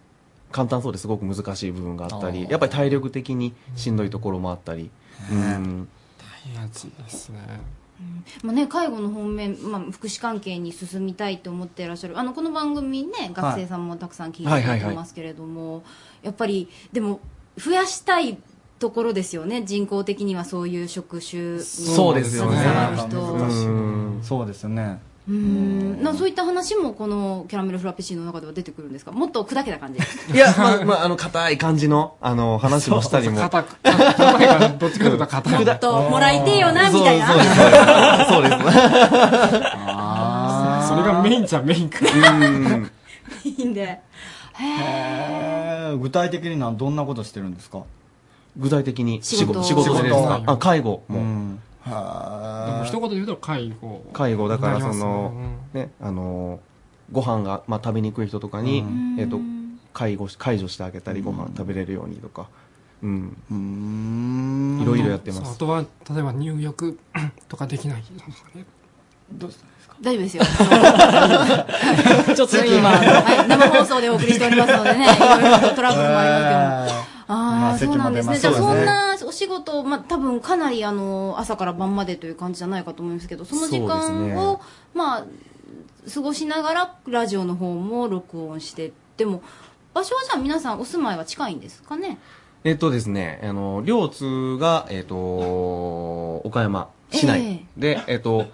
簡単そうですごく難しい部分があったり、やっぱり体力的にしんどいところもあったり。うん。大変ですね。まあね、介護の方面、まあ、福祉関係に進みたいと思っていらっしゃる。あのこの番組ね学生さんもたくさん聞いていただいてますけれども、やっぱりでも増やしたいところですよね。人口的にはそういう職種にそうですよね。携わる人。うん。そうですよね。うん。なそういった話もこのキャラメルフラペチーノの中では出てくるんですか？もっと砕けた感じ。いや、まあ、まあ、あの、硬い感じの、あの、話もしたりも。硬く、硬いから、どっちかというと硬い。(laughs) もっともらいてえよなみたいな。そうです、それがメインじゃメインか。うん。いいんで。へえー。具体的にはどんなことしてるんですか？具体的に。仕事。仕事。でですか？あ、介護も。うん。は一言で言うと介護。介護だからそなりますねの、ね、あの、ご飯が、まあ、食べにくい人とかに、えっと、介護し、介助してあげたり、ご飯食べれるようにとか、うん。うん。いろいろやってます。あとは、例えば入浴 (coughs) とかできない人とかね。どうしたんですか？大丈夫ですよ (laughs) ちょっとね今、はい、生放送でお送りしておりますのでね、いろいろとトラブルもありますけども。ああ、まあそうなんですね。じゃあ、そんなお仕事、まあ、多分かなり、あの、朝から晩までという感じじゃないかと思いますけど、その時間を、まあ、過ごしながら、ラジオの方も録音して、でも、場所はじゃあ皆さんお住まいは近いんですかね？えっとですね、あの、両津が、えっと、岡山市内。で、えっと、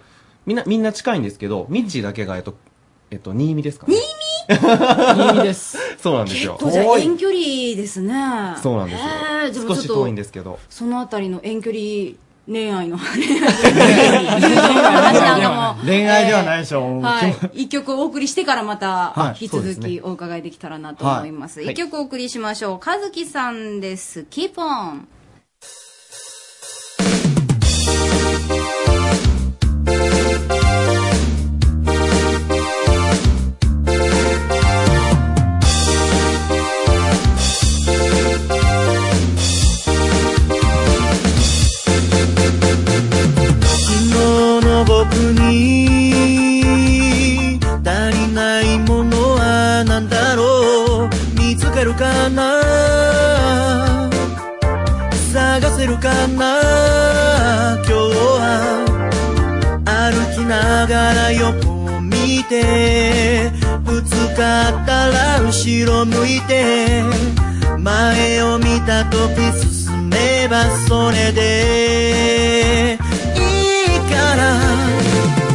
みんな、みんな近いんですけど、ミッチーだけが、えっと、えっと、新見ですかね。新見？いい意味です。(laughs) そうなんですよ。結構じゃあ遠距離ですね。そうなんですよえー、でもちょっと少し遠いんですけど。そのあたりの遠距離恋愛の恋愛話なんかも恋愛ではないでしょ。もうはい。一曲お送りしてからまたはい、引き続そうですねきお伺いできたらなと思います。はい一曲お送りしましょう。和樹さんです。Keep on! 見つかるかな？探せるかな？今日は歩きながら横を見てぶつかったら後ろ向いて前を見た時進めばそれでいいから。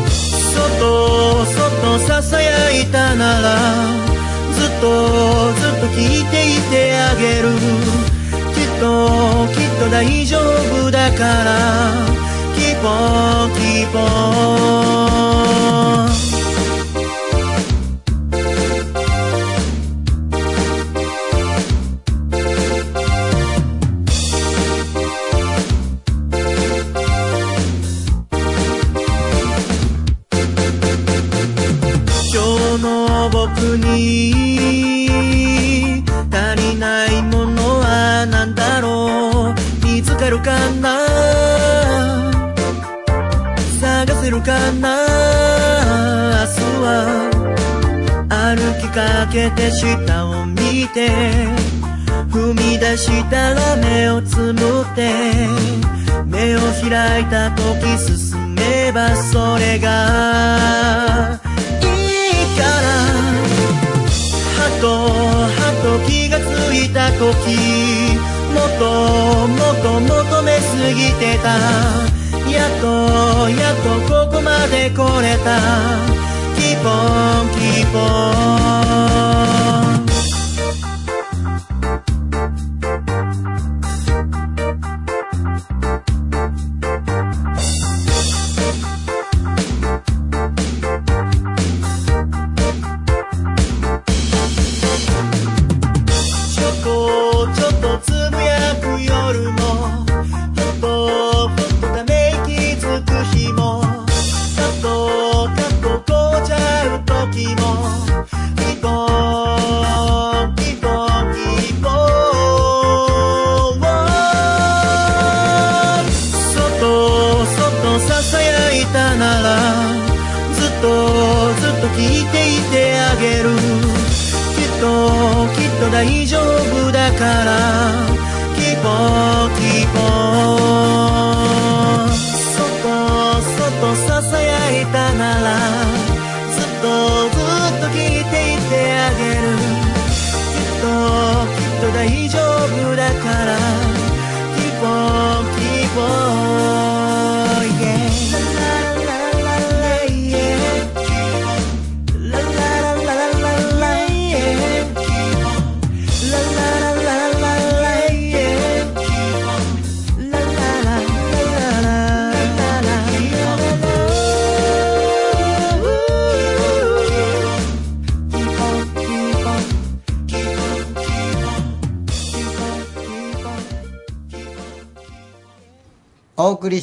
そっとそっと囁いたならとずっと聞いていてあげる。きっときっと大丈夫だから。Keep on keep on けて下を見て踏み出したら目をつむって目を開いた時進めばそれがいいから。はとはと気がついた時もっともっと求めすぎてた。やっとやっとここまで来れた。Keep on keep on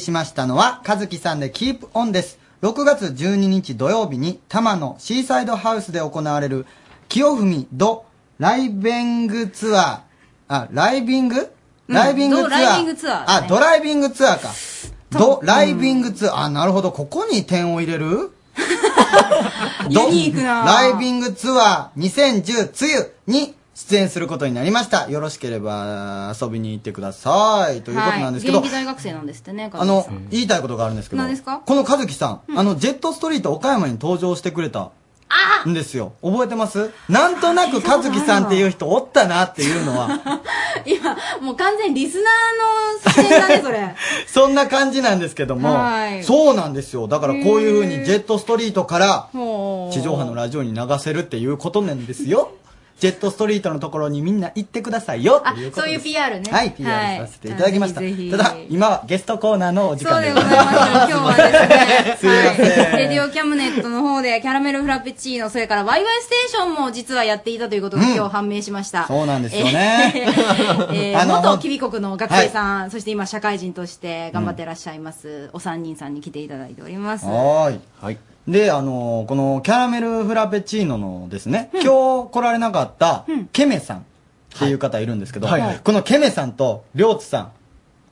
しましたのは、和樹さんで Keep On です。6月12日土曜日に、多摩のシーサイドハウスで行われる、清文ドライビングツアー、あ、ライビング？うんライビングツアー。ドライビングツアーだあ、ねドライビングツアーか。ドライビングツアー。あ、なるほど。ここに点を入れる？ユニークなライビングツアー2010梅雨に出演することになりました。よろしければ遊びに行ってください。ということなんですけど、大学生なんですってね、あの言いたいことがあるんですけど、何ですか？この和樹さん、あの、ジェットストリート岡山に登場してくれたんですよ。覚えてます？なんとなく和樹さんっていう人おったなっていうのは、(laughs) 今、もう完全にリスナーの視点だね、それ。(laughs) そんな感じなんですけどもはい、そうなんですよ。だからこういう風にジェットストリートから、ほ地上波のラジオに流せるっていうことなんですよ。ジェットストリートのところにみんな行ってくださいよっていうことです。そういう PR ね。はい、PR させていただきました。ぜひぜひただ、今はゲストコーナーのお時間でそうでございます。今日はですね、(laughs) すいません。レディオキャムネットの方でキャラメルフラペチーノ、それからワイワイステーションも実はやっていたということがうん今日判明しました。そうなんですよねえー (laughs) 元キビ国の学生さん、そして今社会人として頑張ってらっしゃいます、お三人さんに来ていただいております。はーい。はい。で、あのーこのキャラメルフラペチーノのですね、今日来られなかった、ケメさんっていう方いるんですけど、はいはいこのケメさんとりょうつさん、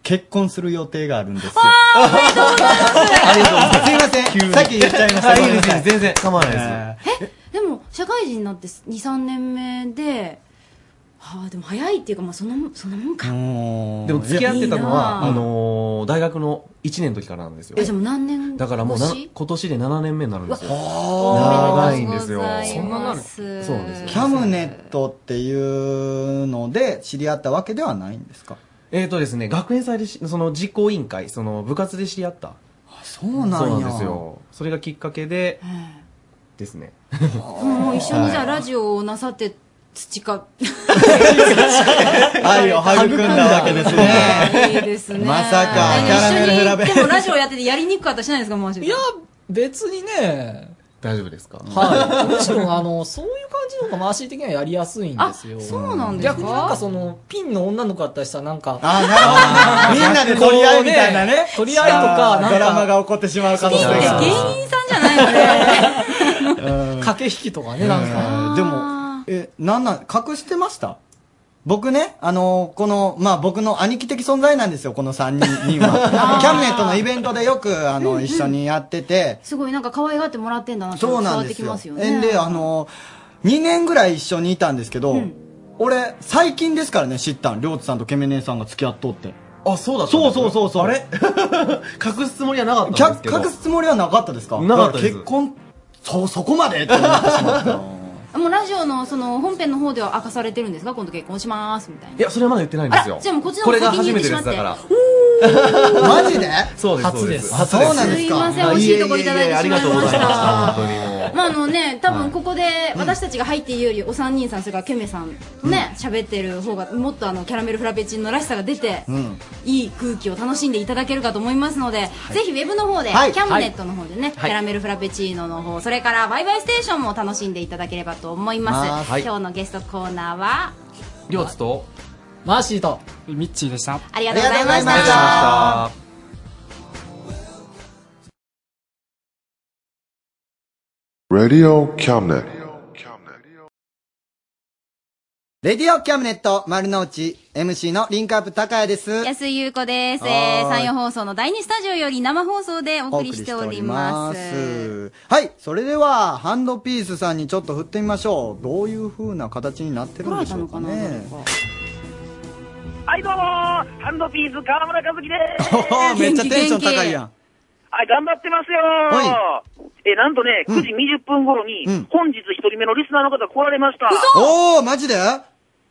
結婚する予定があるんですよ。ありがとうございます。す。(laughs) すいません。さっき言っちゃいました。あいいですごめんなさ全然構わないですえでも、社会人になって2、3年目で、はあ、でも早いっていうか、まあ、その、そのもんか。ーでも付き合ってたのは、いいなあのー大学の1年の時からなんですよえ、。じゃあもう何年だからもうな今年？で7年目になるんですよ。お長いんですよ。そんななるそうなんですよ。キャムネットっていうので知り合ったわけではないんですか？えーとですね、学園祭でし、その実行委員会、その部活で知り合った。そうなんやそうなんですよ。それがきっかけで、ですね。(laughs) もう一緒にじゃあはいラジオをなさって培っ (laughs) 愛を育んだわけですね。いいですね。まさかえキャラメルフラペ一緒にでもラジオやっててやりにくかったりしないですか、マジで。いや、別にね、大丈夫ですか？はい。(laughs) むしろ、あの、そういう感じの方が回し的にはやりやすいんですよ。そうなんですか？逆になんかその、ピンの女の子だったりしたらなんか、あなるほど。みんなで取り合いみたいなね。取り合いとか、なんか、ドラマが起こってしまう可能性が。芸人さんじゃないのね。駆け引きとかね、なんか。でも、え、なんなん、隠してました？僕ね、あのこの、まあ僕の兄貴的存在なんですよ、この3人は。(laughs) キャムネットのイベントでよく、あの、一緒にやってて、すごいなんか可愛がってもらってんだなってそう伝わっなんですよ。てきますよね。えんで、あの、2年ぐらい一緒にいたんですけど、俺、最近ですからね、知ったん。りょうつさんとケメ姉さんが付き合っとって。あ、そうだったんそうそうそうそう。あれ？(laughs) 隠すつもりはなかったんですけど。隠すつもりはなかったですか？なかったですだら結婚、そう、そこまでって思ってしまった。もうラジオのその本編の方では明かされてるんですか？今度結婚しますみたいな。いや、それはまだ言ってないんですよ。あじゃあもうこっちのこれが先に初め言ってしまって。てです、だから。(laughs) マジで？そうです、そうです。初そうなんですか。すいません、惜しいとこいただいてしまいました。ありがとうございまああのね、多分ここで私たちが入っているよりお三人さんそれからケメさんとね喋ってる方がもっとあのキャラメルフラペチーノらしさが出てうん。いい空気を楽しんでいただけるかと思いますので、ぜひウェブの方で、はい。キャムネットの方でね、はい。キャラメルフラペチーノの方、それからバイバイステーションも楽しんでいただければと思います。はい今日のゲストコーナーは、りょうつと、マーシーと、ミッチーでした。ありがとうございましありがとうございまた。しレディオキャムネット丸の内 MC のリンクアップ高谷です。安井優子です。えー、はーい山陽放送の第2スタジオより生放送でお送りしております。す。はい。それでは、ハンドピースさんにちょっと振ってみましょう。どういう風な形になってるんでしょうかね。はい、どうもーハンドピース川村和樹です。おーめっちゃテンション高いやん。はい、頑張ってますよーえ、なんとね、9時20分頃に、本日一人目のリスナーの方来られました。おー、マジで？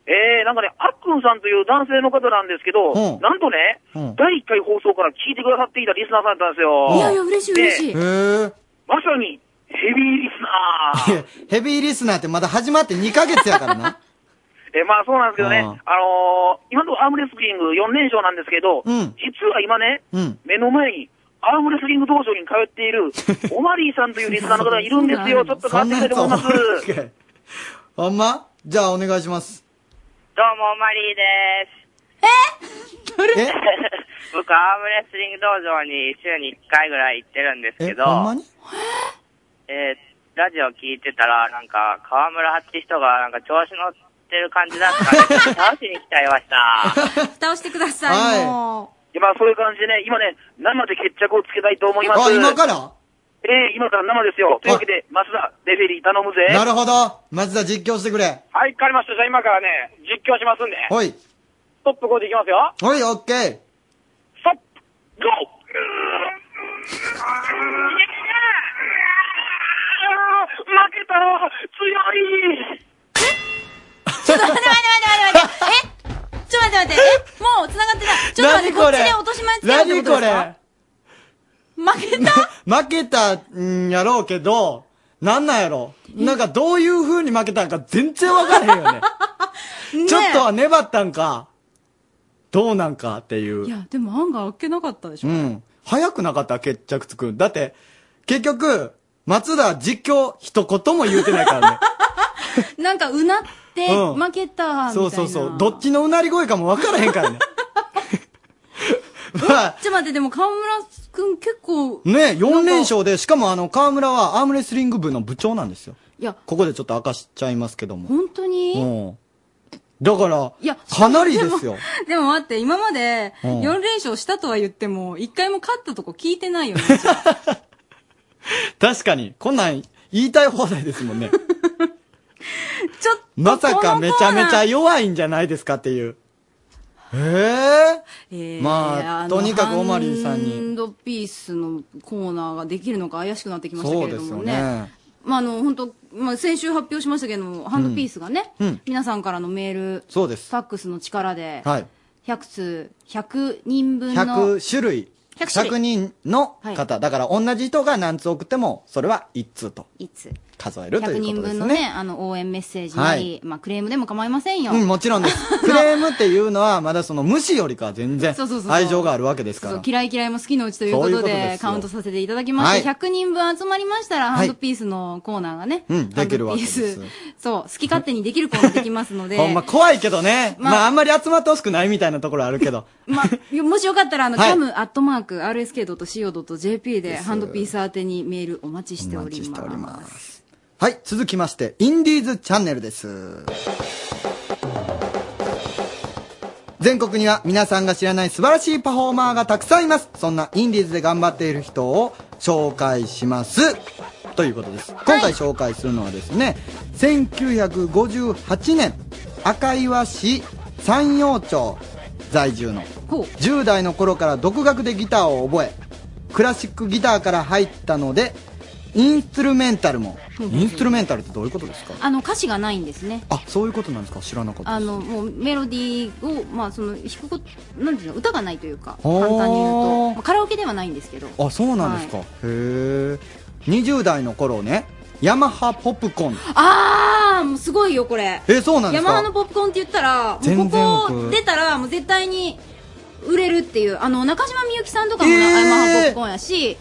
えー、なんかね、あっくんさんという男性の方なんですけど、うんなんとね、うん第1回放送から聞いてくださっていたリスナーさんだったんですよ。いやいや、嬉しい嬉しい。へー。まさに、ヘビーリスナー。ヘビーリスナーってまだ始まって2ヶ月やからな。(laughs) えー、まあそうなんですけどね、うんあのー、今のところアームレスリング4連勝なんですけど、うん実は今ね、うん。目の前に、アームレスリング道場に通っている、(laughs) オマリーさんというリスナーの方がいるんですよ。(laughs) ちょっとそんなやつ待ってみたいと思います。おるほんまじゃあお願いします。どうも、マリーです。え？(laughs) 僕、アームレスリング道場に週に1回ぐらい行ってるんですけえ、ど、ほんまに？えーラジオ聞いてたら、なんか、河村って人が、なんか調子乗ってる感じだったんで、(laughs) 倒しに来ちゃいました。蓋をしてください、もいやまあそういう感じでね、今ね、生で決着をつけたいと思います。あ、今から？ええ今から生ですよ。というわけで、増田、レフェリー頼むぜ。なるほど。松田実況してくれ。はい、わかりました。じゃあ今からね、実況しますんで。ほい。ストップ5でいきますよ。ほい、オッケー。ゴー負けた強いちょっと待って待って待って待って。(laughs) え？ちょっと待って待って。え？もう繋がってない。ちょっと待って、こっちで落とし前つけようってことですか？負けた？(laughs) 負けたんやろうけど、なんなんやろなんかどういう風に負けたんか全然わからへんよね。(laughs) ちょっとは粘ったんか、どうなんかっていう。いや、でも案が開けなかったでしょ。うん。早くなかった決着つくん。だって、結局、松田実況一言も言うてないからね。(laughs) なんか、うなって、うん負けた、みたいな。そうそうそう。どっちのうなり声かも分からへんからね。まあ、ちょっと待って、でも河村くん結構、ね、4連勝で、しかもあの、河村はアームレスリング部の部長なんですよ。いや、ここでちょっと明かしちゃいますけども。本当に？うん。だから、いや、かなりですよ。でも待って、今までうん4連勝したとは言っても、1回も勝ったとこ聞いてないよね。確かに、こんなん言いたい放題ですもんね。(laughs) ちょっまさかめちゃめちゃ弱いんじゃないですかっていう。えええーまあのとにかくオマリンさんにハンドピースのコーナーができるのか怪しくなってきましたけれどもね。ね。まあ、あの、本当まあ、先週発表しましたけども、ハンドピースがね、うん。皆さんからのメール、そうです。ファックスの力で、はい。100通、100人分の、100種類。100種類100人の方。だから同じ人が何通送っても、それは1通といつ数えると100いうこ人とですね。分のね、あの、応援メッセージなり、はいまあ、クレームでも構いませんよ。うん、もちろんです。(laughs) クレームっていうのは、まだその無視よりかは全然そうそうそう愛情があるわけですかそうら。嫌い嫌いも好きのうちというこそういうとでことですよカウントさせていただきまして、はい100人分集まりましたら、はいハンドピースのコーナーがね、うん、できるわけですハンドピー。スそう、好き勝手にできるコーナーできますので、(laughs) ほんま怖いけどね。(laughs) まあまあ、あんまり集まってほしくないみたいなところあるけど。まもしよかったら、あの、はい cam.rsk.co.jp で、ハンドピース宛てにメールお待ちしております。はい、続きまして、インディーズチャンネルです。全国には皆さんが知らない素晴らしいパフォーマーがたくさんいます。そんなインディーズで頑張っている人を紹介します。ということです。今回紹介するのはですね、1958年、赤岩市山陽町在住の10代の頃から独学でギターを覚え、クラシックギターから入ったので、インストゥルメンタルも。インストゥルメンタルってどういうことですか？あの、歌詞がないんですね。あ、そういうことなんですか？知らなかった。あの、もうメロディーを、まあ、その、弾くこと、なんていうの、歌がないというか、簡単に言うと、まあカラオケではないんですけど。あ、そうなんですか。へえ。20代の頃ね、ヤマハポップコーン。あー、もうすごいよ、これ。え、そうなんですか？ヤマハのポップコーンって言ったら、もうここ僕出たら、もう絶対に売れるっていう、あの、中島みゆきさんとかもヤマハポップコーンやし、え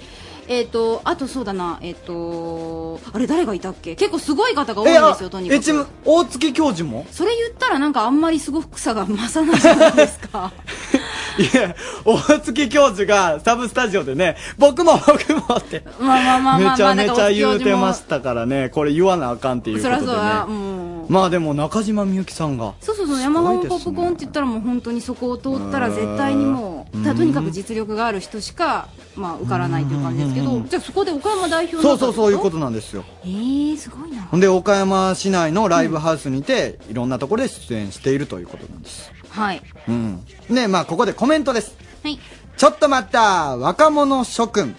っ、と、あとそうだな、えっ、と、あれ誰がいたっけ？結構すごい方が多いんですよ、とにかくむ。、大月教授も？それ言ったらなんかあんまりすごくさが増さないじゃないですか。(laughs) いや、大月教授がサブスタジオでね、僕も僕もって、まあまあまあめちゃめちゃ言うてまた。したからね、これ言わなあかんっていうことでね。もう。まあでも中島みゆきさんが。そうそうそう、山マポップコーンって言ったらもう本当にそこを通ったら絶対にもう、たとにかく実力がある人しか、まあ受からないという感じですけど、じゃあそこで岡山代表そうそうそういうこととなんですよ。えー、すごいな。ほんで、岡山市内のライブハウスにて、いろんなところで出演しているということなんです。はい。うん。で、まあ、ここでコメントです。はい。ちょっと待った若者諸君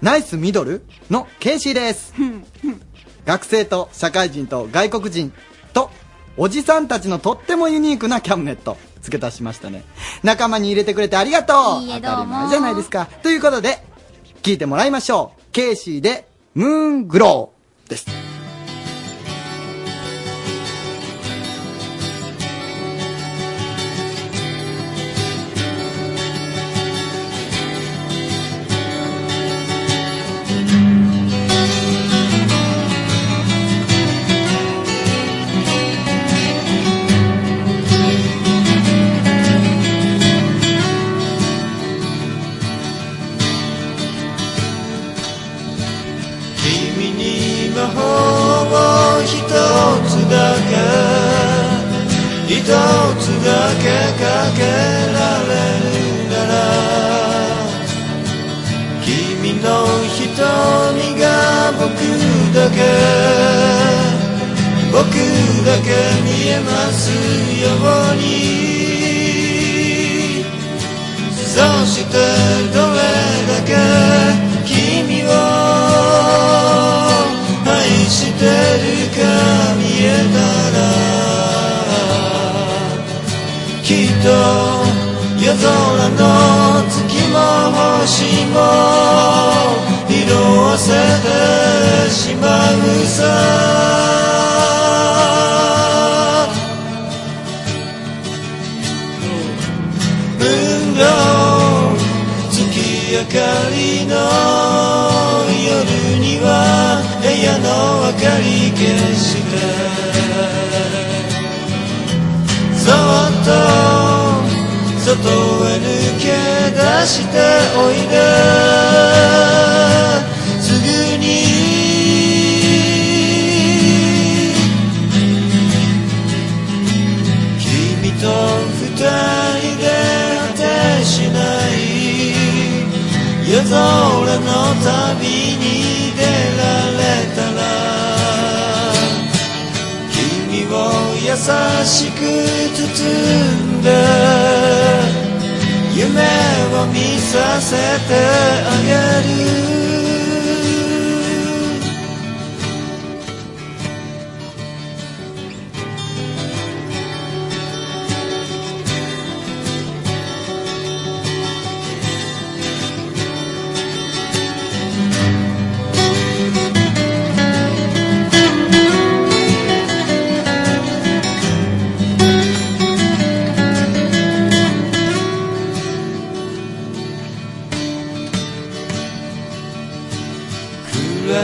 ナイスミドルのケイシーです。学生と社会人と外国人とおじさんたちのとってもユニークなキャムネット付け足しましたね。仲間に入れてくれてありがとういいえ当たどうもり前じゃないですか。ということで、聞いてもらいましょう。ケイシーでムーングローです。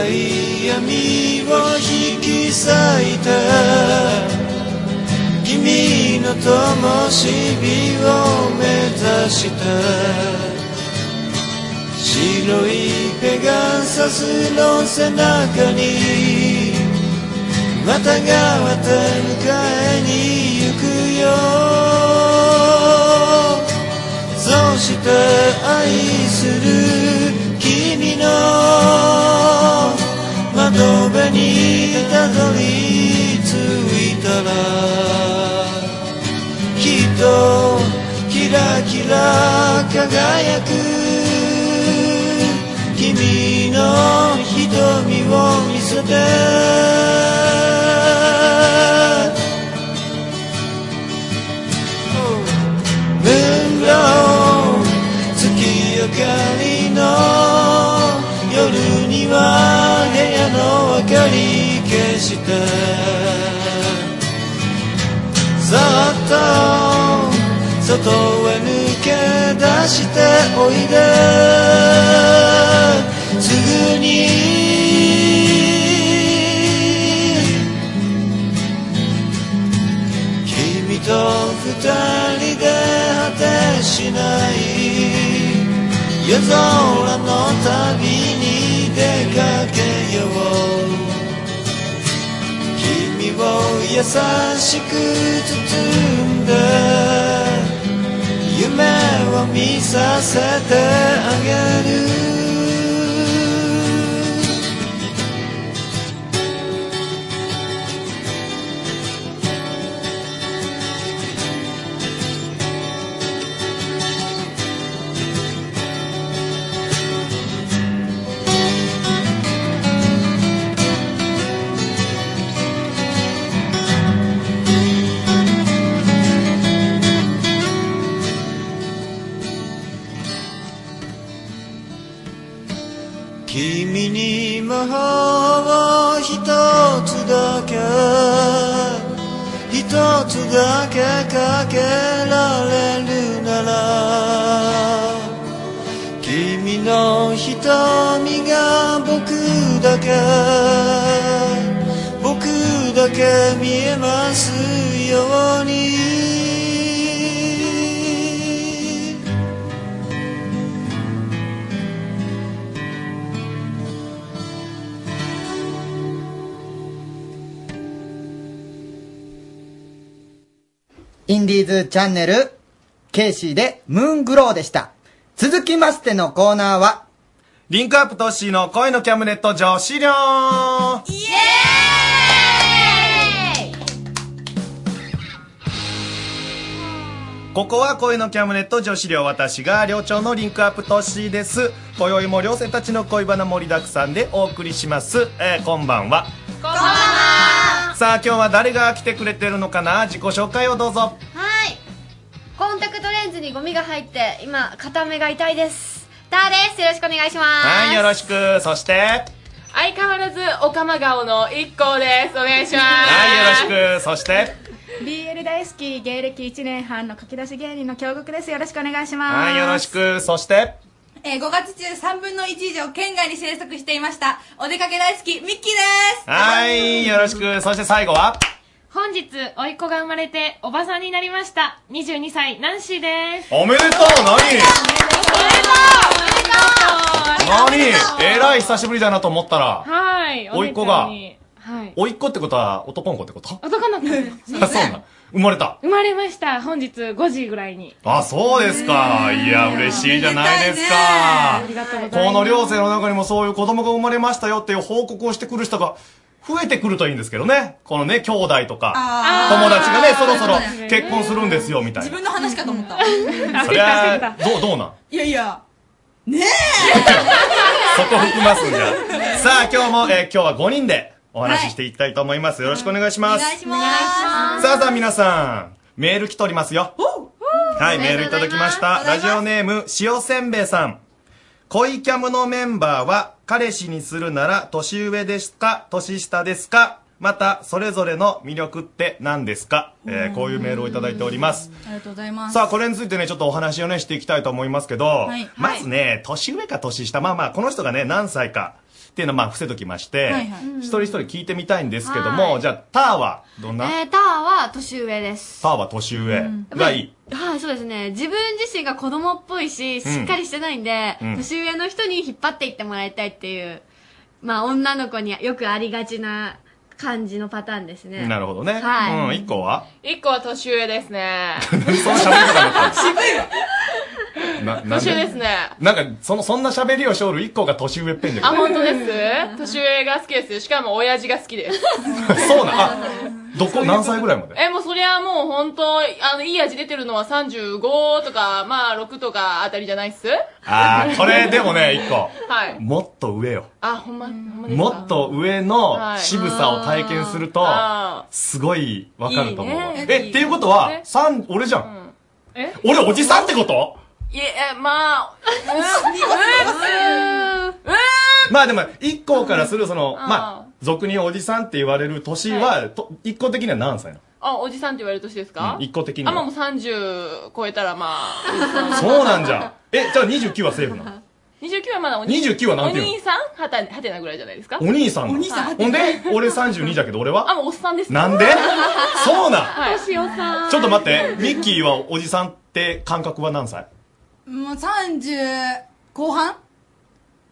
い闇を引き裂いて君の灯火を目指して白いペガサスの背中にまたがって迎えに行くよ。そして愛する君の窓辺にたどり着いたらきっとキラキラ輝く君の瞳を見せて。ムーンロー月明かりの夜には屋の明かり消して。そっと外へ抜け出しておいで。すぐに。君と二人で果てしない。夜空の旅に。出かけよう君を優しく包んで夢を見させてあげる。だけ見えますようにインディーズチャンネル、ケイシーでムーングローでした。続きましてのコーナーは、リンクアップトッシーの恋のキャムネット女子寮イエーイここは恋のキャムネット女子寮私が寮長のリンクアップトッシーです今宵も寮生たちの恋バナ盛りだくさんでお送りします、えーこんばんはこんばんはさあ今日は誰が来てくれてるのかな？自己紹介をどうぞはいコンタクトレンズにゴミが入って今片目が痛いですターです。よろしくお願いします。はい、よろしく。そして、相変わらず、おかま顔の一行です。お願いします。はい、よろしく。そして、BL 大好き芸歴1年半の書き出し芸人の京極ですよろしくお願いしますはい、よろしく。そして、えー5月中3分の1以上県外に生息していましたお出かけ大好きミッキーですはい、よろしく。そして最後は、本日、甥っ子が生まれて、おばさんになりました。22歳、ナンシーです。おめでとう何何えらい久しぶりだなと思ったら、はい。甥っ子がはい。おいっ子ってことは男の子ってこと？男の子です。あ、(laughs) そうなん。生まれた？生まれました。本日5時ぐらいに。あ、そうですか。いや、嬉しいじゃないですかあ。りがとうございます。この寮生の中にもそういう子供が生まれましたよっていう報告をしてくる人が増えてくるといいんですけどね。このね、兄弟とか、あ友達がね、そろそろ結婚するんですよ、みたいな。自分の話かと思ったそりゃ、どう、どうなん？いやいやね (laughs) そこ含ますんじゃ。さあ、今日も、えー今日は5人でお話ししていきたいと思います。よろしくお願いします。お願いします。さあさあ皆さん、メール来ておりますよ。はい、メールいただきました。ラジオネーム、塩せんべいさん。恋キャムのメンバーは、彼氏にするなら年上ですか？年下ですか？また、それぞれの魅力って何ですか？えーこういうメールをいただいております。ありがとうございます。さあ、これについてね、ちょっとお話をね、していきたいと思いますけど、はい。まずね、年上か年下、まあまあ、この人がね、何歳かっていうのはまあ、伏せときまして、はいはい一人一人聞いてみたいんですけども、はいじゃあ、ターは、どんな、えー、ターは年上です。ターは年上がいい。はい、そうですね。自分自身が子供っぽいし、しっかりしてないんで、うん年上の人に引っ張っていってもらいたいっていう、まあ女の子によくありがちな感じのパターンですね。なるほどね。はいうん、一個は？一個は年上ですね。(laughs) その喋り方だった (laughs) 渋いわななん年上ですね。なんか、その、そんな喋りをしょる一個が年上っぺんだけあ、ど。本当です？年上が好きです。しかも親父が好きです。(laughs) そうなん、あ、どこ、何歳ぐらいまで？え、もうそりゃもう本当、あの、いい味出てるのは35とか、まあ6とかあたりじゃないっす？あー、これでもね、一個。はい。もっと上よ。あ、ほんま、もっと上のはい渋さを体験するとあ、すごいわかると思うえ、っていうことは、三、俺じゃん。え？俺おじさんってこと？いえ、まあ、うーん、うーん、まあでも、一個からするその、まあ、俗におじさんって言われる年は、と一個的には何歳なあ、おじさんって言われる年ですか、うん一個的にあ、まあはもう。30超えたらまあ、おじさんそうなんじゃ。え、じゃあ29はセーフなの？(laughs) 29はまだお兄29はなんていうのお兄さん？はた、はてなぐらいじゃないですか？お兄さんなの？お兄さんほんで、俺32だけど俺は？あ、もうおっさんです。なんで？そうなん。はい。年おさん。ちょっと待って、ミッキーはおじさんって感覚は何歳？もう30後半？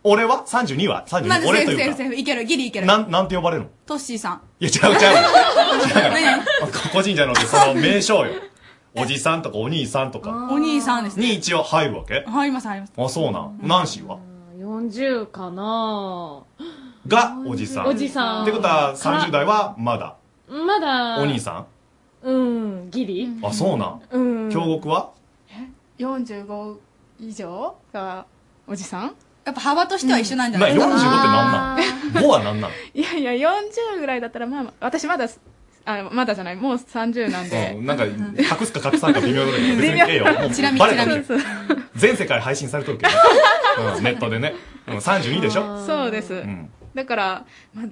俺は ?32 は ?32 まずセ俺というか。ーフセーフセーフいけるギリいけるなん、なんて呼ばれるの？トッシーさんいや、違う違う。何々 (laughs) 個人じゃなくて、その名称よ。おじさんとかお兄さんとか。お兄さんですねに一応入るわけ？入ります入りますあ、そうなん。ナンシーは？40かなが、おじさん。おじさんってことは、30代はまだ？まだ。お兄さうん、ギリんあ、そうなん。うん。京極は？45以上がおじさん？やっぱ幅としては一緒なんじゃな、45ないですか、ってなんなん ?5 はなんなんいやいや40ぐらいだったらまあ私まだあまだじゃない。もう30なんで、うんなんか、隠すか隠さんか微妙だけど、別にええよ。もうチラ見。バレたねチラ見そう。全世界配信されとるけ。どね。うんネットでね。うん32でしょ？そうです、ん。だから、まあ、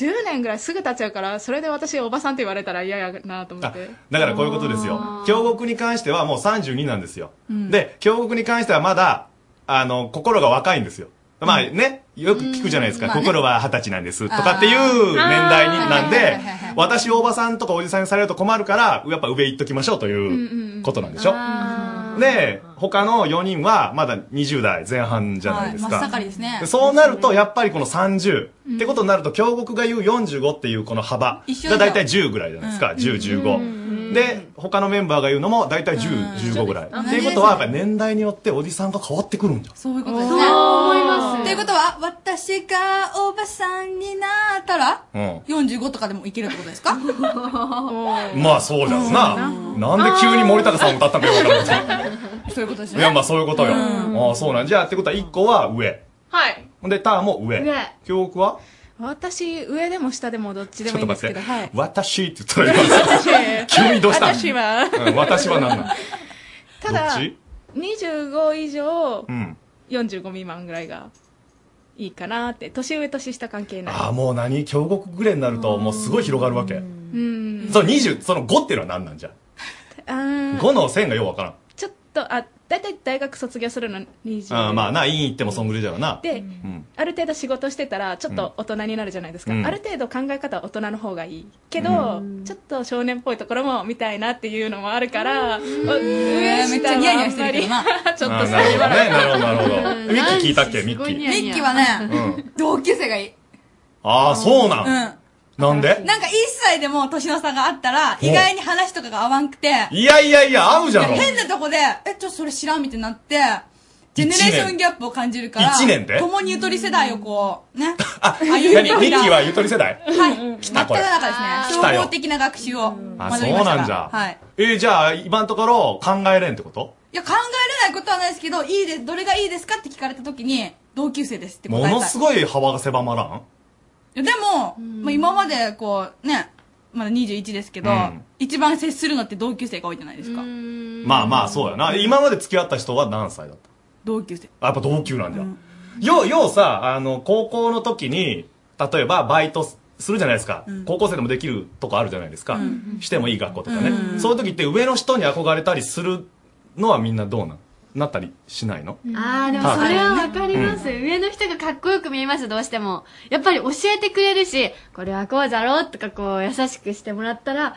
10年ぐらいすぐ経っちゃうからそれで私おばさんって言われたら嫌やなと思ってだからこういうことですよ。京極に関してはもう32なんですよ。うんで、京極に関してはまだ、あの、心が若いんですよ。まあね、よく聞くじゃないですか。心は二十歳なんです。とかっていう年代になんで私おばさんとかおじさんにされると困るから、やっぱ上行っときましょうということなんでしょ。で、他の4人はまだ20代前半じゃないですか。はい真っ盛りですねでそうなると、やっぱりこの30、ってことになると、京極が言う45っていうこの幅がだいたい10ぐらいじゃないですか。10、15。で、他のメンバーが言うのもだいたい10、15ぐらい。っていうことは、やっぱり年代によっておじさんが変わってくるんじゃん。そういうことですね。そう思いますっていうことは、私がおばさんになったら、うん。45とかでもいけるってことですか？まあそうじゃんな。なんで急に森高さん歌ったのかよくわからないそういうことですね。いや、まあそういうことよ。うんああ、そうなんじゃあ、ってことは1個は上。はい。ほんで、ターンも上。上京極は？私上でも下でもどっちでもいいんですけどはい。私って言ったら急にどうした？私は。うん、私は何なん？ただどっち？25以上うん。45未満ぐらいがいいかなって年上年下関係ない。ああ、もう何？京極ぐらいになると、もうすごい広がるわけ。うん。その20、その5っていうのは何なんじゃ？あー ?5 の線がようわからん。ちょっとあ大体大学卒業するの20あーまあな、院行ってもそんぐらいだよな。で、うん。ある程度仕事してたらちょっと大人になるじゃないですか、うんある程度考え方は大人の方がいいけど、ちょっと少年っぽいところも見たいなっていうのもあるから、お上めっちゃニヤニヤしてるけどな (laughs) ちょっとあーなるほどね、なるほど、なるほど。(laughs) ミッキー聞いたっけ、ミッキミー。ッキーはね、うん。同級生がいい。ああ、そうなん。うん。なんで？なんか一歳でも年の差があったら、お意外に話とかが合わんくて、いやいやいや、合うじゃろ。変なとこで、え、ちょっとそれ知らんみたいになって、ジェネレーションギャップを感じるから、一年で？共にゆとり世代をこう、ね。(laughs) あ、何ミッキーはゆとり世代？はい。来たこれ中ですね。来たよ総合的な学習をあ、学そうなんじゃ。はい。えーじゃあ、今のところ考えれんってこと？いや、考えれないことはないですけど、いいで、どれがいいですかって聞かれた時に、同級生ですって答えたい。ものすごい幅が狭まらん？でも、まあ、今までこう、ね、まだ21ですけど、うん一番接するのって同級生が多いじゃないですか。まあまあ、そうやな。今まで付き合った人は何歳だった？同級生。あやっぱ同級なんじゃ。よう、ようさ、あの、高校の時に、例えばバイトすするじゃないですか。高校生でもできるとこあるじゃないですか。してもいい学校とかね。そういう時って上の人に憧れたりするのはみんなどうなん？なったりしないの？ああ、でもそれはわかります。上の人がかっこよく見えます、どうしても。やっぱり教えてくれるし、これはこうじゃろうとかこう優しくしてもらったら、は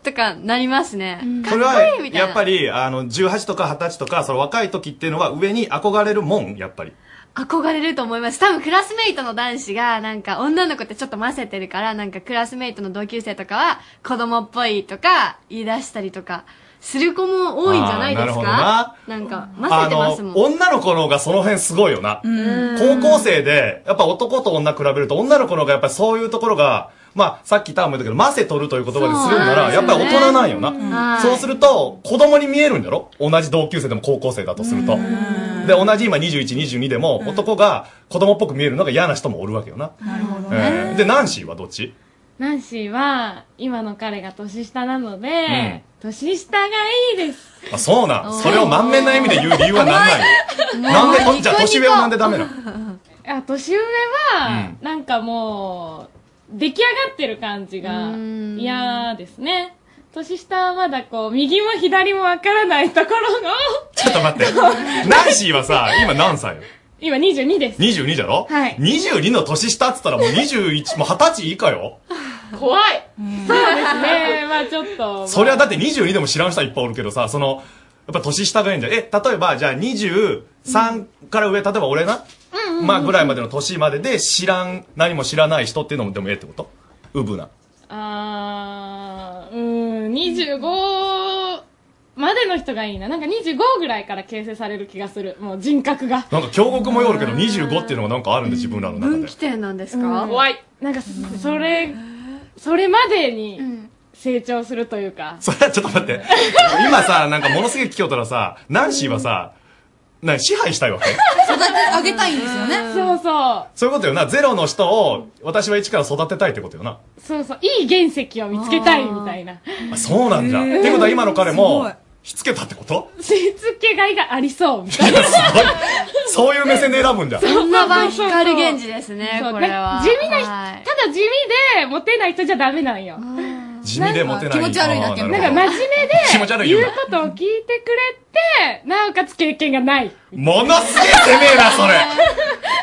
ぁとかなりますね。かっこそれはいいみたいな。やっぱり、あの、18とか20歳とか、その若い時っていうのは上に憧れるもん、やっぱり。憧れると思います。多分クラスメイトの男子が、なんか女の子ってちょっと混ぜてるから、なんかクラスメイトの同級生とかは子供っぽいとか言い出したりとか、する子も多いんじゃないですか？なるほどな。なんか混ぜてますもん。あの、女の子の方がその辺すごいよな。ん。高校生で、やっぱ男と女比べると女の子の方がやっぱりそういうところが、まあ、さっきターンも言ったけど、マセ取るという言葉でするんなら、そうやっぱり大人なんよはい。な。そうすると、子供に見えるんだろ？同じ同級生でも高校生だとすると。で、同じ今21、22でも、男が子供っぽく見えるのが嫌な人もおるわけよな。なるほどえーで、ナンシーはどっち？ナンシーは今の彼が年下なので、年下がいいです。あ、そうなん。それを満面の笑みで言う理由は何なんなんで、じゃあ年上はなんでダメなの？(laughs) あ年上は、なんかもう出来上がってる感じが嫌ですね。年下はまだこう右も左もわからないところの (laughs) ちょっと待って。ナンシーはさ、今何歳？よ今22です ?22 じゃろ？はい。22の年下っつったらもう21、もう20歳以下よ。(laughs) 怖い。そうですね。まあちょっと。(laughs) そりゃだって22でも知らん人はいっぱいおるけどさ、その、やっぱ年下がいいんじゃん。え、例えばじゃあ23から上、例えば俺な、うんうんうん。まあぐらいまでの年までで知らん、何も知らない人っていうのもでもええってこと？うぶな。あーうーん25までの人がいいな。なんか25ぐらいから形成される気がする。もう人格が。なんか京極もよるけど25っていうのがなんかあるんで自分らの中で。起点なんですか？怖い。なんかそそれそれまでに成長するというか、それはちょっと待って。(laughs) 今さ、なんかものすげえ聞きよったらさ、ナンシーはさ、な支配したいわけ？育て上げたいんですよね。そうそうそういうことよな。ゼロの人を私は一から育てたいってことよな。そうそういい原石を見つけたいみたいなあそうなんじゃ。ってことは今の彼も、しつけたってこと？しつけがいがありそうみたいな。(laughs) そういう目線で選ぶんじゃ。そんな番光る源氏ですねそうこれは。地味な人、はい。ただ地味でモテない人じゃダメなんよ。地味でモテない。気持ち悪いなあーなんか真面気持目ち悪いよで言うことを聞いてくれてなおかつ経験がない。ものすげえ攻めえな、それ。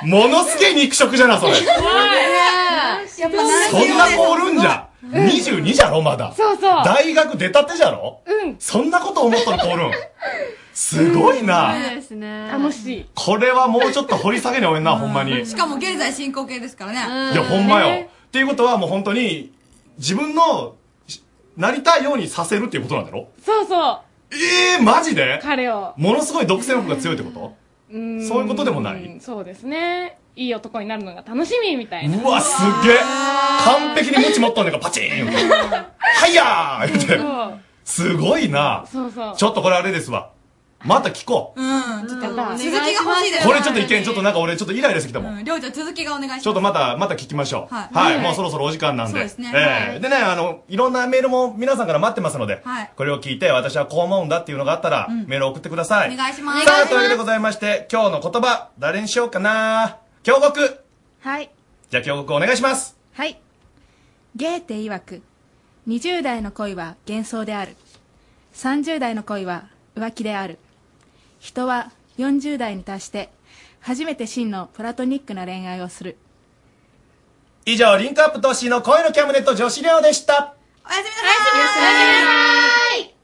ものすげえ肉食じゃな、それ。やっぱそんな子おるんじゃ。22じゃろ、まだ。そうそう。大学出たてじゃろ？うん。そんなこと思っとる子おるん？すごいな。ですね。楽しい。これはもうちょっと掘り下げにおえん。な、ほんまに。いしかも現在進行形ですからね。や、ほんまよ。っていうことはもう本当に、自分の、しなりたいようにさせるっていうことなんだろ？そうそう。ええー、マジで？彼を。ものすごい独占欲が強いってこと？うーん。そういうことでもない？そうですねいい男になるのが楽しみみたいなうわ、すっげえ完璧にムチ持っとんねんからパチーンはいやー言って。すごいな。そうそうちょっとこれあれですわ。また聞こうん、ちょっと続きが欲しいでう。す。これちょっと意見、ちょっとなんか俺ちょっとイライラしてきたもん。うん、りょうちゃん続きがお願いします。ちょっとまた、また聞きましょう。はいはい。はいもうそろそろお時間なんで。そうですねえはいえでね、あの、いろんなメールも皆さんから待ってますので、はい。これを聞いて私はこう思うんだっていうのがあったら、メールを送ってください。お願いします。さあ、というわけでございまして、今日の言葉、誰にしようかな京極はい。じゃあ京極お願いします。はい。ゲーテ曰く、20代の恋は幻想である。30代の恋は浮気である。人は40代に達して、初めて真のプラトニックな恋愛をする。以上、リンクアップ都市の声のキャムネット女子寮でした。おやすみなさい。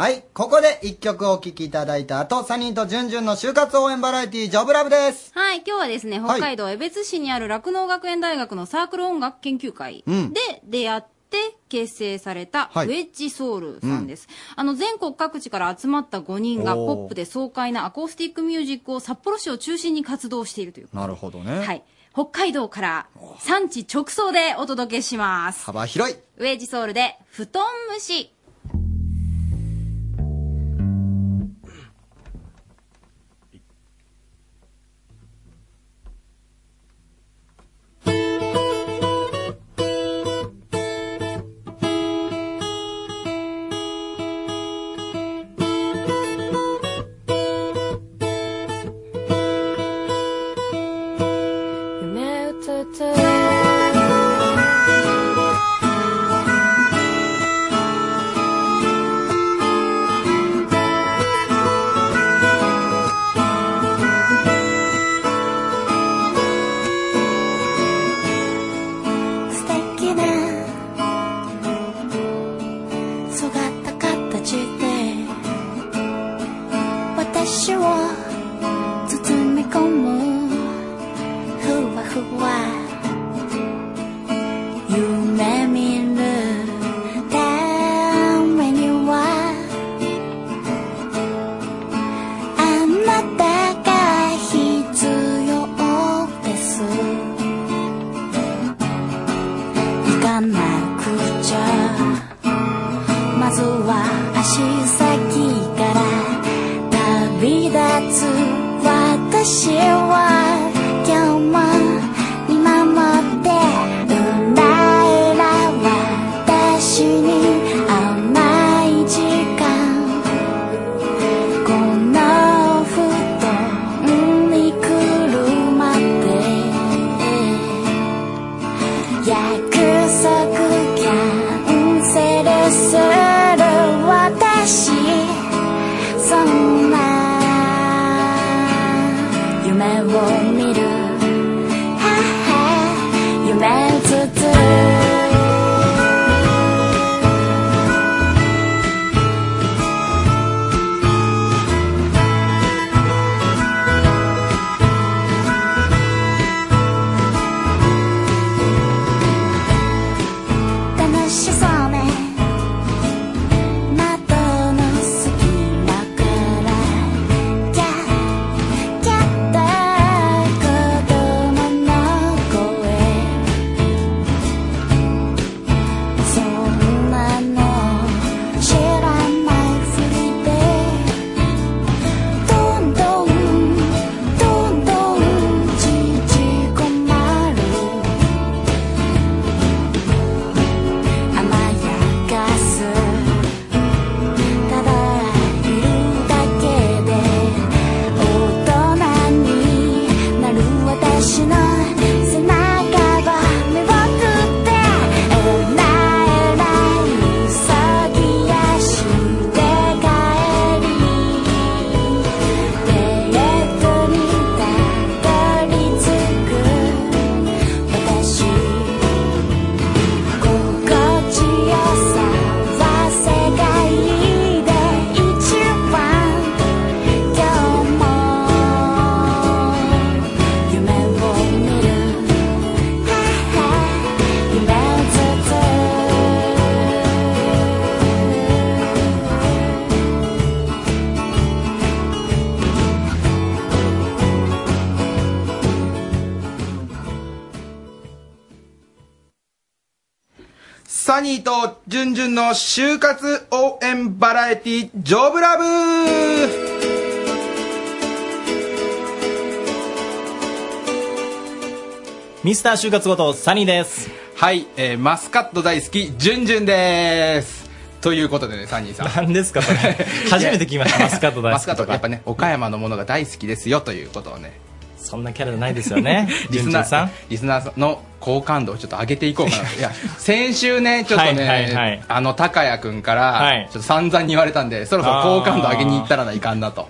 はい、ここで一曲お聴きいただいた後、サニーとジュンジュンの就活応援バラエティジョブラブです。はい、今日はですね、はい北海道江別市にある酪農学園大学のサークル音楽研究会うんで出会って結成されたウはいェッジソウルさんです。あの、全国各地から集まった5人がおーポップで爽快なアコースティックミュージックを札幌市を中心に活動しているという。なるほどね。はい。北海道から産地直送でお届けします。幅広い。ウェッジソウルで布団虫。夢ハニーとジュンジュンの就活応援バラエティジョブラブミスター就活ごとサニーですはい、えー、マスカット大好きジュンジュンですということでね、サニーさん。何ですか、それ。(laughs) 初めて聞きました、マスカット大好き。マスカット、やっぱね、岡山のものが大好きですよということをね。そんなキャラじゃないですよね、(laughs) リスナーさん。リスナーの好感度をちょっと上げていこうかなと。(laughs) いや、先週ね、ちょっとね、はいはいはいあの、高谷くんから、はいちょっと散々に言われたんで、そろそろ好感度上げに行ったらないかんなと。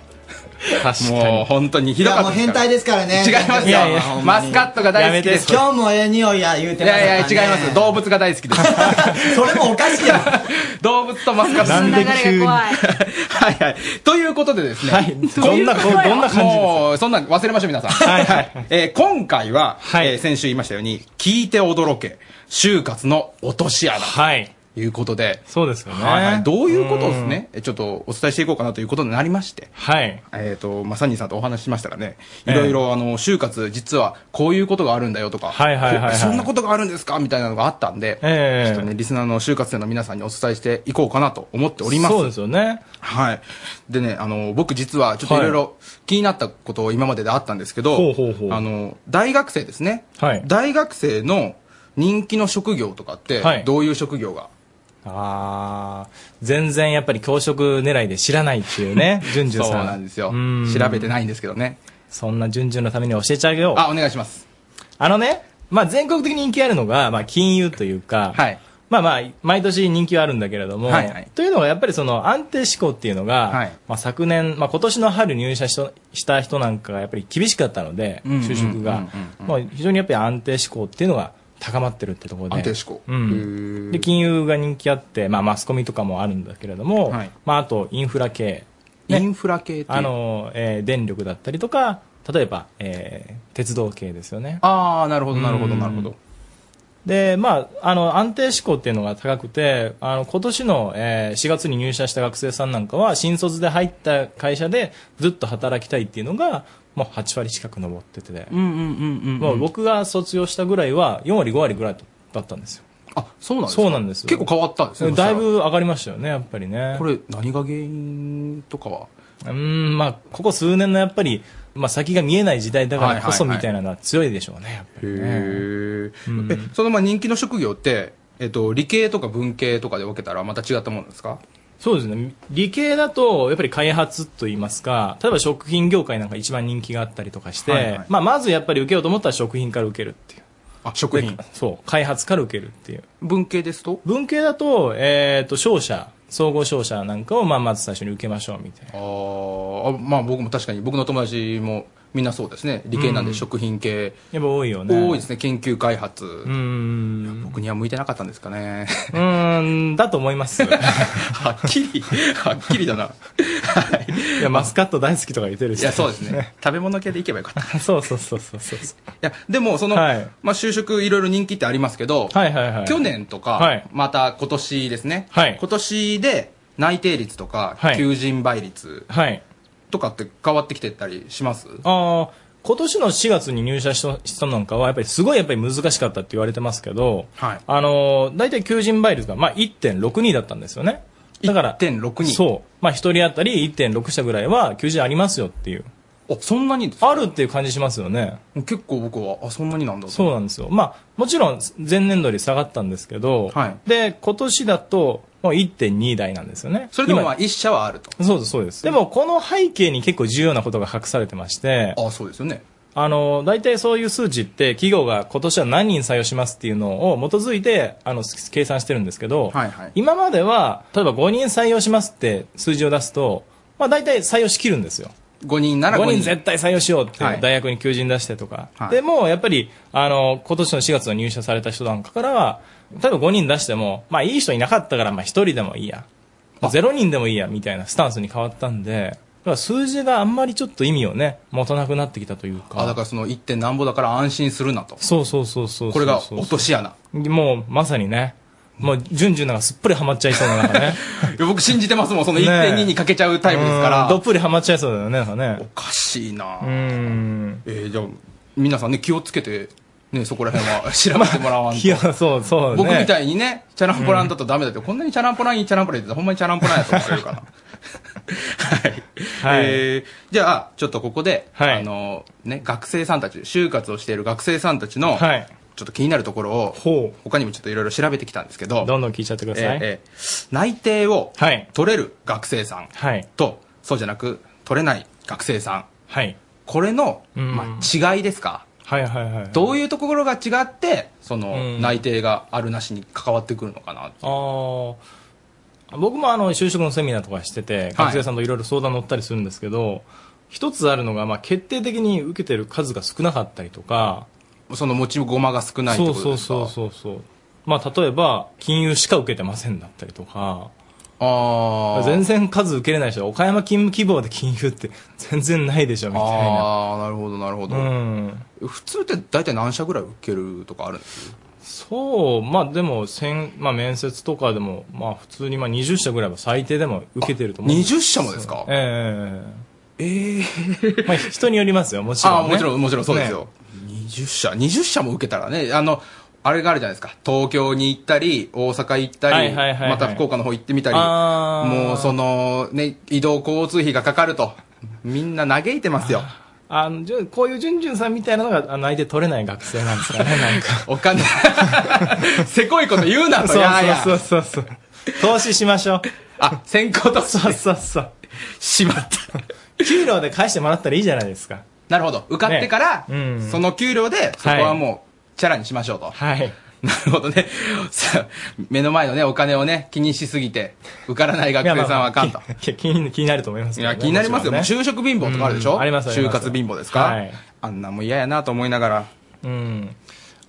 もう本当にひどかったいやもう変態ですからね。違いますよ。マスカットが大好きです。今日もええ匂いや言うていましたやいや違います。動物が大好きです。(laughs) それもおかしいやん (laughs) 動物とマスカット。なんで急に。(laughs) はいはい。ということでですね。はい。どんなどんな感じですか？もうそんなん忘れましょう皆さん。はいはい。えー今回はえー先週言いましたように聞いて驚け。就活の落とし穴。はいいうことで。そうですよね。はいはい。どういうことをですね？えちょっとお伝えしていこうかなということになりまして。はい。えっとまあサニーさんとお話ししましたらね。ええ。いろいろあの就活実はこういうことがあるんだよとかはいはいはいはい。こそんなことがあるんですか？みたいなのがあったんでええ。ちょっとねリスナーの就活生の皆さんにお伝えしていこうかなと思っております。そうですよね。はい。でねあの僕実はちょっといろいろ気になったことを今までであったんですけど、ほうほうほう。あの大学生ですね、はい。大学生の人気の職業とかってはい。どういう職業が、ああ、全然やっぱり教職狙いで知らないっていうね、ジュンジュンさん。そうなんですようん調べてないんですけどね。そんなジュンジュンのために教えてあげよう。あ、お願いします。あのね、まあ全国的に人気あるのが、まあ金融というか、まあまあ、毎年人気はあるんだけれども、はいはいというのはやっぱりその安定志向っていうのが、まあ昨年、まあ今年の春入社しとした人なんかがやっぱり厳しかったので、うんうんうんうん就職が、まあ非常にやっぱり安定志向っていうのが高まってるってところで。安定志向うん。で、金融が人気あって、まあマスコミとかもあるんだけれども、まああとインフラ系。インフラ系あの、えー電力だったりとか、例えば、えー鉄道系ですよね。ああなるほどなるほどうんなるほどで、まあ、あの、安定志向っていうのが高くて、あの、今年の、えー4月に入社した学生さんなんかは、新卒で入った会社でずっと働きたいっていうのが、もう8割近く上ってて、うんうんうんうんもう僕が卒業したぐらいは、4割5割ぐらいだったんですよ。あ、そうなんですか？そうなんですよ。結構変わったんですねだいぶ上がりましたよね、やっぱりね。これ何が原因とかは？うーん、まあ、ここ数年のやっぱり、まあ、先が見えない時代だからこそみたいなのは強いでしょうね、やっぱりね。へえそのまあ人気の職業って、えっと、理系とか文系とかで分けたらまた違ったものですか？そうですね。理系だと、やっぱり開発といいますか、例えば食品業界なんか一番人気があったりとかして、はいはいまあ、まずやっぱり受けようと思ったら食品から受けるっていう。あ、食品でそう。開発から受けるっていう。文系ですと？文系だと、えっ、と、商社、総合商社なんかを、まあ、まず最初に受けましょうみたいな。あまあ僕も確かに僕の友達もみんなそうですね。理系なんでうん。食品系、やっぱ多いよね。多いですね。研究開発。うん僕には向いてなかったんですかね。うーん、だと思います。(laughs) はっきりはっきりだな。い。や、マスカット大好きとか言ってるし。いやそうですね。(laughs) 食べ物系でいけばよかった。そうそうそうそうそう。いやでもその、はい。まあ、就職いろいろ人気ってありますけど、はいはいはい。去年とか、はい。また今年ですね、はい。今年で内定率とか、はい。求人倍率。はい。とかって変わってきてたりします？ああ、今年の4月に入社した人なんかは、やっぱりすごいやっぱり難しかったって言われてますけど、はいあのー、大体求人倍率が、まあ、1.62だったんですよね。だから、1.62そう。まあ、一人当たり1.6社ぐらいは求人ありますよっていう。あ、そんなにあるっていう感じしますよね。結構僕は、あ、そんなになんだとそうなんですよ。まあ、もちろん前年度より下がったんですけど、で、今年だと、もう1.2台なんですよね。それでもまあ今一社はあるとそうです、そうです。でも、この背景に結構重要なことが隠されてまして、あそうですよね。あの、大体そういう数値って企業が今年は何人採用しますっていうのを基づいて、あの、計算してるんですけど、今までは、例えば5人採用しますって数字を出すと、まあ大体採用しきるんですよ。5人なら5 5人人絶対採用しようって、はい大学に求人出してとか。はいでも、やっぱり、あの、今年の4月の入社された人なんかからは、例えば5人出しても、まあいい人いなかったから、まあ1人でもいいや。0人でもいいや、みたいなスタンスに変わったんで、だから数字があんまりちょっと意味をね、持たなくなってきたというか。あ、だからその 1. 点なんぼだから安心するなと。そうそうそうそうそうこれが落とし穴。もう、まさにね。もう、順々なんかすっぷりハマっちゃいそうななんかね。(laughs) いや僕信じてますもん、その1.2にかけちゃうタイプですから。うんどっぷりハマっちゃいそうだよね、なんかね。おかしいなうん。えーじゃあ、皆さんね、気をつけて、ね、そこら辺は調べてもらわんと。(laughs) いや、そうそう、ね。僕みたいにね、チャランポランだとダメだって、こんなにチャランポランいいチャランポラン言ってほんまにチャランポランやと思われるかな。(laughs) はいえーじゃあちょっとここで、あのね、学生さんたち就活をしている学生さんたちの、ちょっと気になるところを他にもちょっといろいろ調べてきたんですけどどんどん聞いちゃってください。えーえー内定を取れる学生さんと、そうじゃなく取れない学生さん、これの、まあ、違いですか、はいはいはい。どういうところが違ってその内定があるなしに関わってくるのかなあー。僕もあの就職のセミナーとかしてて学生さんといろいろ相談乗ったりするんですけど、一つあるのが、まあ、決定的に受けてる数が少なかったりとかその持ち駒が少ないってことですか？そうそうそうそうまあ例えば金融しか受けてませんだったりとか。あ全然数受けれない人岡山勤務希望で金融って (laughs) 全然ないでしょみたいな。ああなるほどなるほど、うん。普通って大体何社ぐらい受けるとかあるんですそうまあでも先、まあ、面接とかでもまあ普通にまあ20社ぐらいは最低でも受けてると思うんです。20社もですか？ええええまあ人によりますよもちろん、ね、あもちろんもちろんそうですよ、ね20社20社も受けたらねあのあれがあるじゃないですか。東京に行ったり大阪行ったり、はいはいはいはい。また福岡の方行ってみたり。あー。もうそのね移動交通費がかかると。みんな嘆いてますよ。あのじゅこういうじゅんじゅんさんみたいなのがあの相手取れない学生なんですかね (laughs) なんか。お金。(laughs) せこいこと言うなと。そういやいや。そうそうそう。投資しましょう。あ先行投資。そうそうそう。(laughs) しまった。給料で返してもらったらいいじゃないですかなるほど。受かってから、ね。うん。その給料でそこはもうチャラにしましょうと、はい。なるほどね。さ目の前のねお金をね気にしすぎて受からない学生さんはあかんと。いや (laughs) 気に気になると思いますけど。ねいや気になりますよ、もちろんね。もう就職貧乏とかあるでしょ、うんありますあります。就活貧乏ですか、はい。あんなもん嫌やなと思いながら。うん。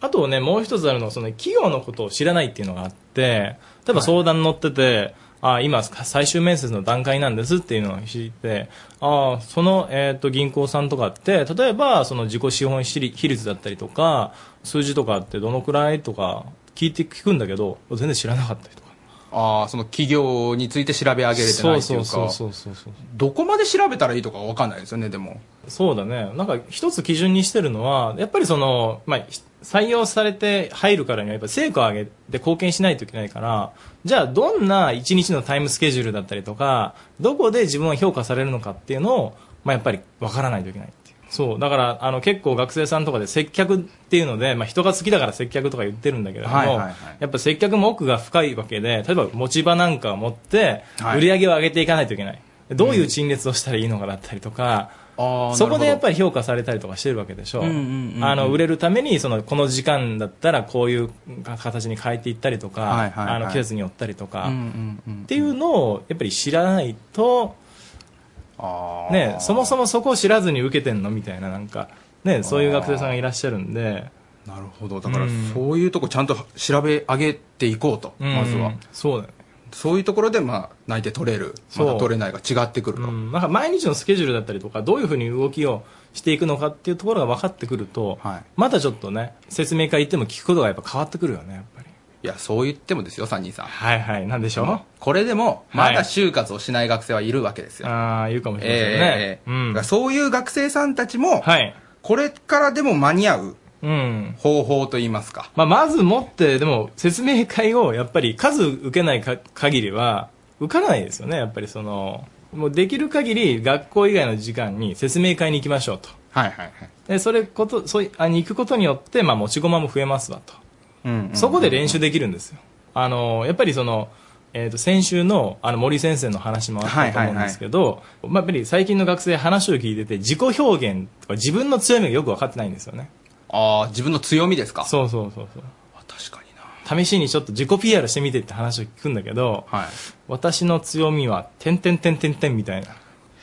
あとね、もう一つあるのは、その企業のことを知らないっていうのがあって、例えば相談乗ってて、あ今、最終面接の段階なんですっていうのを知って、あその、えっ、と、銀行さんとかって、例えば、その自己資本比率だったりとか、数字とかってどのくらいとか聞いて聞くんだけど、全然知らなかったりとか。ああその企業について調べ上げれてないっていうか。そうそうそうそうそう。どこまで調べたらいいとかわかんないですよねでもそうだね。なんか一つ基準にしてるのは、やっぱりその、まあ、ひ採用されて入るからにはやっぱ成果を上げて貢献しないといけないから、じゃあどんな一日のタイムスケジュールだったりとか、どこで自分は評価されるのかっていうのを、まあ、やっぱり分からないといけないっていう。そう。だから、あの、結構学生さんとかで接客っていうので、まあ、人が好きだから接客とか言ってるんだけれども、はいはいはいやっぱ接客も奥が深いわけで、例えば持ち場なんかを持って、はい売り上げを上げていかないといけない。どういう陳列をしたらいいのかだったりとか、あーそこでやっぱりり評価されたりとかしてるわけでしょ、売れるためにそのこの時間だったらこういう形に変えていったりとか、あの季節によったりとか、っていうのをやっぱり知らないと、ね、そもそもそこを知らずに受けてんのみたいななんか、ね、そういう学生さんがいらっしゃるんで。なるほど。だからうんそういうとこちゃんと調べ上げていこうと、うん。まずは。そうだねそういうところでまあ内定取れる。また取れないが違ってくると、うん。なんか毎日のスケジュールだったりとかどういうふうに動きをしていくのかっていうところが分かってくると、またちょっとね説明会行っても聞くことがやっぱ変わってくるよねやっぱり。いやそう言ってもですよ三人さん。はいはい。なんでしょう？これでもまはい。だ就活をしない学生はいるわけですよ、ああいるかもしれないですよね、ええ。だからそういう学生さんたちも、これからでも間に合ううん。方法といいますか、まあ、まずもってでも説明会をやっぱり数受けないか限りは受からないですよねやっぱりそのもうできる限り学校以外の時間に説明会に行きましょうと。はいはいはい。でそれことそういあに行くことによって、まあ、持ち駒も増えますわと、うんそこで練習できるんですよ。あのやっぱりそのえー、と先週のあの森先生の話もあったと思うんですけど、まあ、やっぱり最近の学生話を聞いてて自己表現とか自分の強みがよく分かってないんですよねああ自分の強みですか？そうそうそうそう。確かにな。試しにちょっと自己 PR してみてって話を聞くんだけど、私の強みは点々点々点みたいな。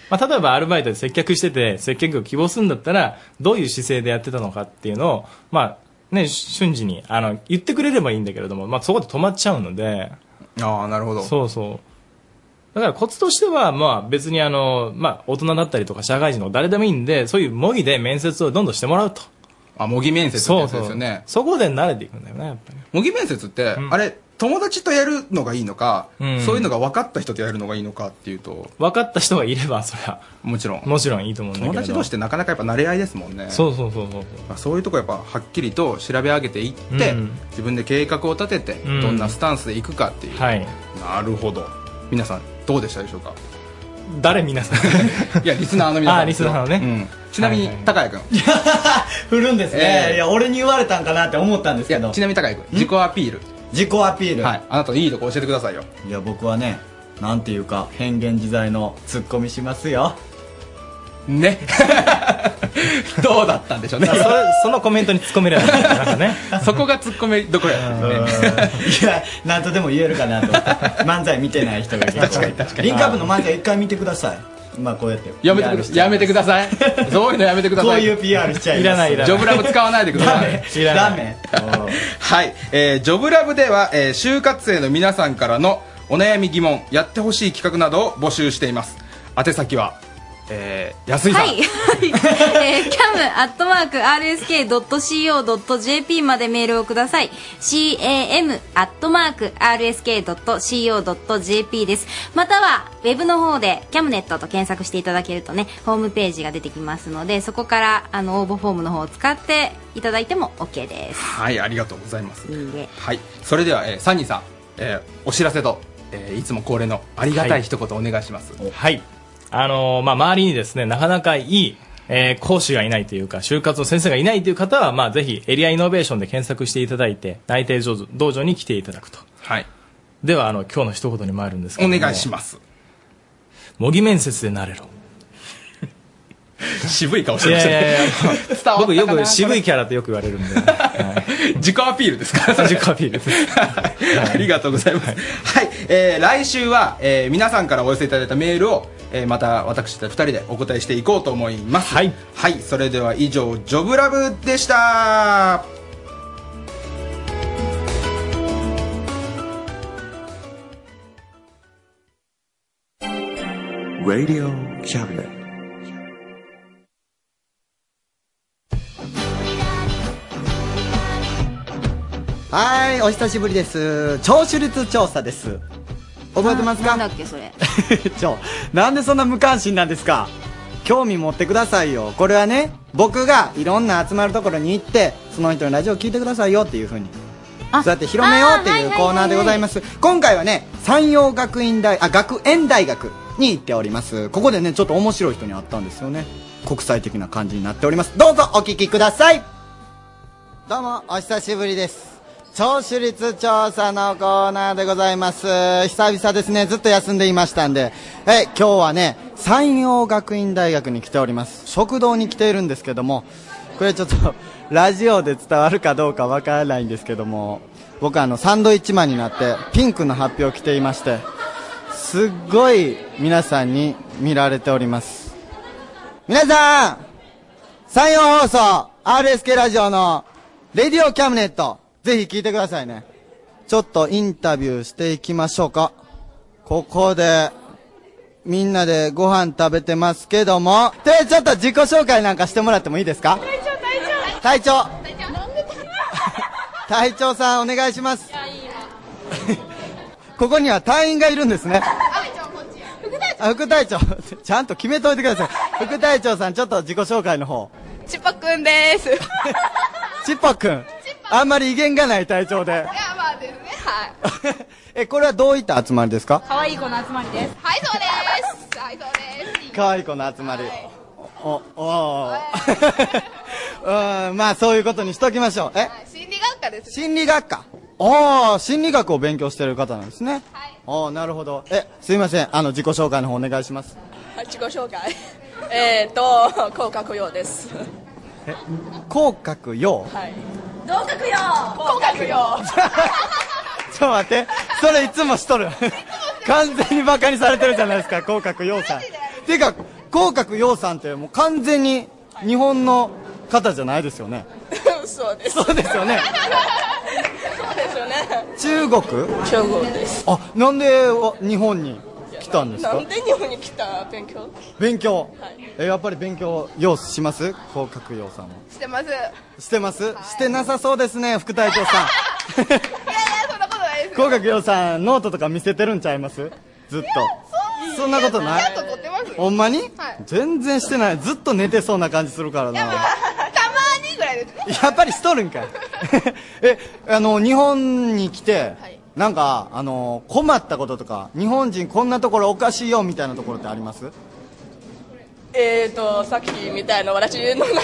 まあ、例えばアルバイトで接客してて接客を希望するんだったらどういう姿勢でやってたのかっていうのを、まあね、瞬時にあの言ってくれればいいんだけれども、まあ、そこで止まっちゃうので。ああなるほど。そうそう。だからコツとしては、まあ、別にあの、まあ、大人だったりとか社会人の誰でもいいんでそういう模擬で面接をどんどんしてもらうとあ模擬面接ってやつですよね。そこで慣れていくんだよねやっぱり。模擬面接って、あれ友達とやるのがいいのか、うん。そういうのが分かった人とやるのがいいのかっていうと。分かった人がいればそりゃもちろん。もちろんいいと思うんだけど。友達同士ってなかなかやっぱ慣れ合いですもんね。そうそうそうそう。まあそういうとこやっぱはっきりと調べ上げていって、うん。自分で計画を立てて、うん。どんなスタンスでいくかっていう、はい。なるほど。皆さんどうでしたでしょうか？誰皆さん？(laughs) いやリスナーの皆さんあリスナーのね、うん。ちなみに高谷君。(laughs) 振るんですね、ええ。いや俺に言われたんかなって思ったんですけど。ちなみに高谷君自己アピール。自己アピール。はい。あなたのいいとこ教えてくださいよ。いや僕はねなんていうか変幻自在のツッコミしますよね。(laughs) どうだったんでしょうね。それそのコメントに突っ込めるやつなんかね。(laughs) そこが突っ込めどころや。ね。(laughs) いや何とでも言えるかなと。漫才見てない人が結構確かに確かに。リンクアップの漫才一回見てください。まあこうやって。やめてくださいやめてください。そういうのやめてください。こういう PR しちゃいます。ジョブラブ使わないでください。ダメ。ダメ。はい、えージョブラブでは、えー就活生の皆さんからのお悩み疑問やってほしい企画などを募集しています。宛先は、えー、安井さん、はい、(laughs) えー、cam.rsk.co.jp までメールをください。cam.rsk.co.jp です。またはウェブの方でキャムネットと検索していただけるとねホームページが出てきますのでそこからあの応募フォームの方を使っていただいても OK です。はいありがとうございます。いいえ。はい。それでは、えーサニーさん、えーお知らせと、えーいつも恒例のありがたい一言お願いします、はい。あのーまあ、周りにですね、なかなかいい、えー講師がいないというか、就活の先生がいないという方は、まあ、ぜひ、エリアイノベーションで検索していただいて、内定道場道場に来ていただくと。はい。では、あの、今日の一言に参るんですけどもお願いします。模擬面接でなれろ。(laughs) 渋い顔していましたね僕よく渋いキャラってよく言われるんで。自己アピールですか？自己アピールです。ありがとうございます。はい、えー来週は、えー皆さんからお寄せいただいたメールを、えーまた私たち二人でお答えしていこうと思います。はい。はい、それでは以上、ジョブラブでした。Radio Cabinet. はい、お久しぶりです。聴取率調査です。覚えてますか？なんだっけそれ (laughs) ちょ、なんでそんな無関心なんですか？興味持ってくださいよ。これはね、僕がいろんな集まるところに行って、その人のラジオを聞いてくださいよっていうふうに。そうやって広めようっていうコーナーでございます。今回はね、山陽学院大、あ、学園大学に行っております。ここでね、ちょっと面白い人に会ったんですよね。国際的な感じになっております。どうぞお聞きくださいどうも、お久しぶりです。聴取率調査のコーナーでございます。久々ですね、ずっと休んでいましたんで、え、今日はね、山陽学院大学に来ております。食堂に来ているんですけども、これちょっと、ラジオで伝わるかどうかわからないんですけども、僕あの、サンドイッチマンになって、ピンクの発表を着ていまして、すっごい皆さんに見られております。皆さん山陽放送 RSK ラジオのレディオキャムネットぜひ聞いてくださいね。ちょっとインタビューしていきましょうか。ここで、みんなでご飯食べてますけども。で、ちょっと自己紹介なんかしてもらってもいいですか？隊長隊長さんお願いします。(laughs) ここには隊員がいるんですね。あ副隊長、(laughs) ちゃんと決めといてください。副隊長さん、ちょっと自己紹介の方。ちっぽくんです。(laughs) ちっぽくん。あんまり威厳がない隊長で。まあですね。はい。(laughs) え、これはどういった集まりですか？可愛い子の集まりです。はい、そうです。はい、そうです。可愛い子の集まり。お、おー (laughs) うん、まあそういうことにしときましょう。え？心理学科です。心理学科。ああ、心理学を勉強している方なんですね。はい。ああ、なるほど。え、すいません。あの、自己紹介の方お願いします。はい、自己紹介。(laughs) えーっと、口角用です。口角用。はい。同角用口角用ちょっと待って。それいつもしとる。完全にバカにされてるじゃないですか、口角陽さん。ていうか、口角陽さんってもう完全に日本の方じゃないですよね。そうです。そうですよね。(laughs) そうですよね。中国？中国です。あ、なんでわ日本に？来たんですか？なんで日本に来た勉強？勉強？はいえ、やっぱり勉強、ようします？口角陽さんも。してます。してます？してなさそうですね、副隊長さん。そんなことないです。口角陽さん、ノートとか見せてるんちゃいます？ずっと。そんなことない？ちゃんと撮ってますよ。ほんまに、はい全然してない。ずっと寝てそうな感じするからな。たまにぐらいです。やっぱりしとるんかい。(laughs) え、あの、日本に来て、なんか、あのー困ったこととか、日本人こんなところおかしいよみたいなところってあります？えーと、さっきみたいな私の名前。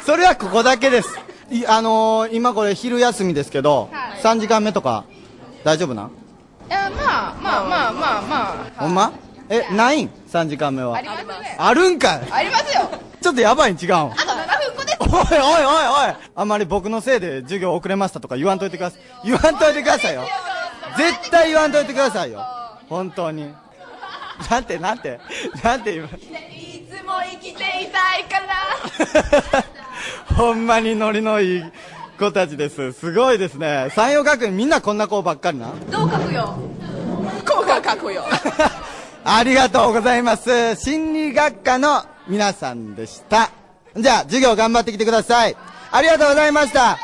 そそれはここだけです。いあのー今これ昼休みですけど、3時間目とか、大丈夫な？んいや、まあ、まあまあまあまほんま？え、ないん ?3 時間目あ。はあ。りますね。あるんかいありますよ。ちょっとやばいん？違うん？おいあと7分後です。おいおいおいあんまり僕のせいで授業遅れましたとか言わんといてください。言わんといてくださいよ。絶対言わんといてくださいよ。本当に。なんて、なんて、なんて言う？いつも生きていたいから。(laughs) ほんまにノリのいい子たちです。すごいですね。山陽学院みんなこんな子ばっかりな。どう書くよ？(laughs) こうが書くよ。ありがとうございます。心理学科の皆さんでした。じゃあ、授業頑張ってきてください。ありがとうございました。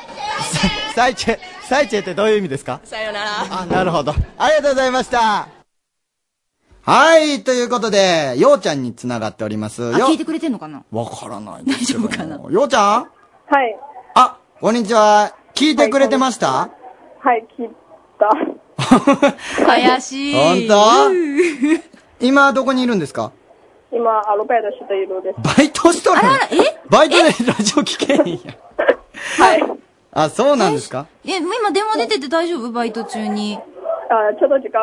サイチェ、サイチェってどういう意味ですか？さよなら。あ、なるほど。ありがとうございました。はい、ということで、ようちゃんにつながっております。聞いてくれてんのかな？わからない。大丈夫かな？ようちゃん？はい。あ、こんにちは。聞いてくれてました、はい、聞いた。(laughs) 怪しい。本当？(laughs) 今どこにいるんですか？今、アルバイトしているです。バイトしとるえ？バイトでラジオ聞けへんや。(laughs) はい。あ、そうなんですか？え、今電話出てて大丈夫？バイト中に。あちょっと時間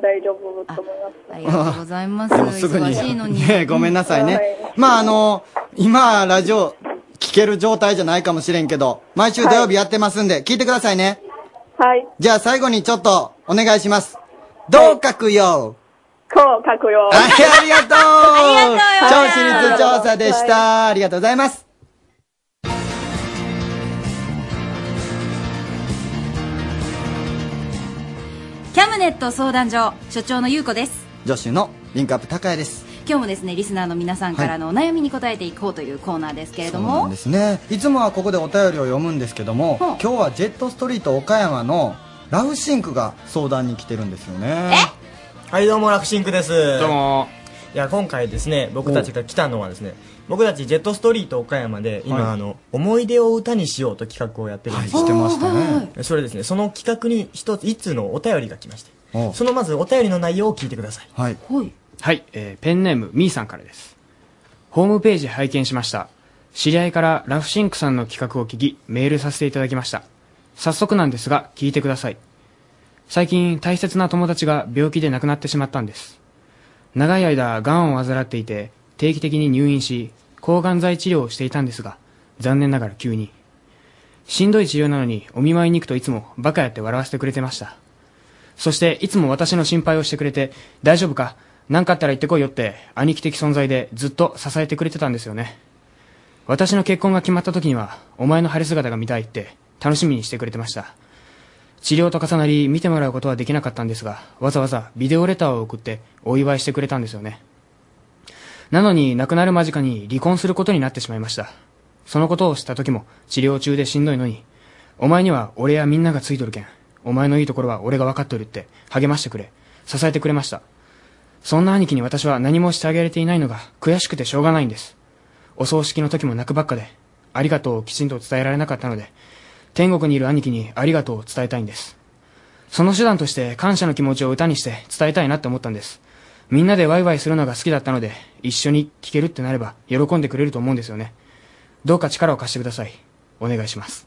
大丈夫と思います。ありがとうございます。でもすぐに。忙しいのに。ねごめんなさいね。まああの、今、ラジオ聞ける状態じゃないかもしれんけど、毎週土曜日やってますんで、聞いてくださいね。はい。じゃあ最後にちょっとお願いします。どう書くよ？こう書くよ。はい、ありがとうありがとうよ超私立調査でした。ありがとうございます。キャムネット相談所、所長のゆうこです。女子のリンクアップ高谷です。今日もですね、リスナーの皆さんからのお悩みに答えていこうというコーナーですけれどもそうなんで、すね。いつもはここでお便りを読むんですけども、今日はジェットストリート岡山のラフシンクが相談に来てるんですよね。はいどうもラフシンクです。どうも。いや今回ですね僕たちが来たのはですね僕たちジェットストリート岡山で今、はい。あの思い出を歌にしようと企画をやってるんです。はい。してましたね。それですねその企画に一つ一通のお便りが来まして。おそのまずお便りの内容を聞いてください。はい。はい、えーペンネームみーさんからです。ホームページ拝見しました。知り合いからラフシンクさんの企画を聞き、メールさせていただきました。早速なんですが、聞いてください。最近、大切な友達が病気で亡くなってしまったんです。長い間、癌を患っていて、定期的に入院し、抗がん剤治療をしていたんですが、残念ながら急に。しんどい治療なのに、お見舞いに行くといつもバカやって笑わせてくれてました。そして、いつも私の心配をしてくれて、大丈夫か何かあったら言ってこいよって、兄貴的存在でずっと支えてくれてたんですよね。私の結婚が決まった時には、お前の晴れ姿が見たいって、楽しみにしてくれてました。治療と重なり、見てもらうことはできなかったんですが、わざわざビデオレターを送って、お祝いしてくれたんですよね。なのに、亡くなる間近に離婚することになってしまいました。そのことをした時も、治療中でしんどいのに、お前には俺やみんながついとるけん。お前のいいところは俺が分かってるって励ましてくれ、支えてくれました。そんな兄貴に私は何もしてあげられていないのが悔しくてしょうがないんです。お葬式の時も泣くばっかで、ありがとうをきちんと伝えられなかったので、天国にいる兄貴にありがとうを伝えたいんです。その手段として感謝の気持ちを歌にして伝えたいなって思ったんです。みんなでワイワイするのが好きだったので、一緒に聴けるってなれば喜んでくれると思うんですよね。どうか力を貸してください。お願いします。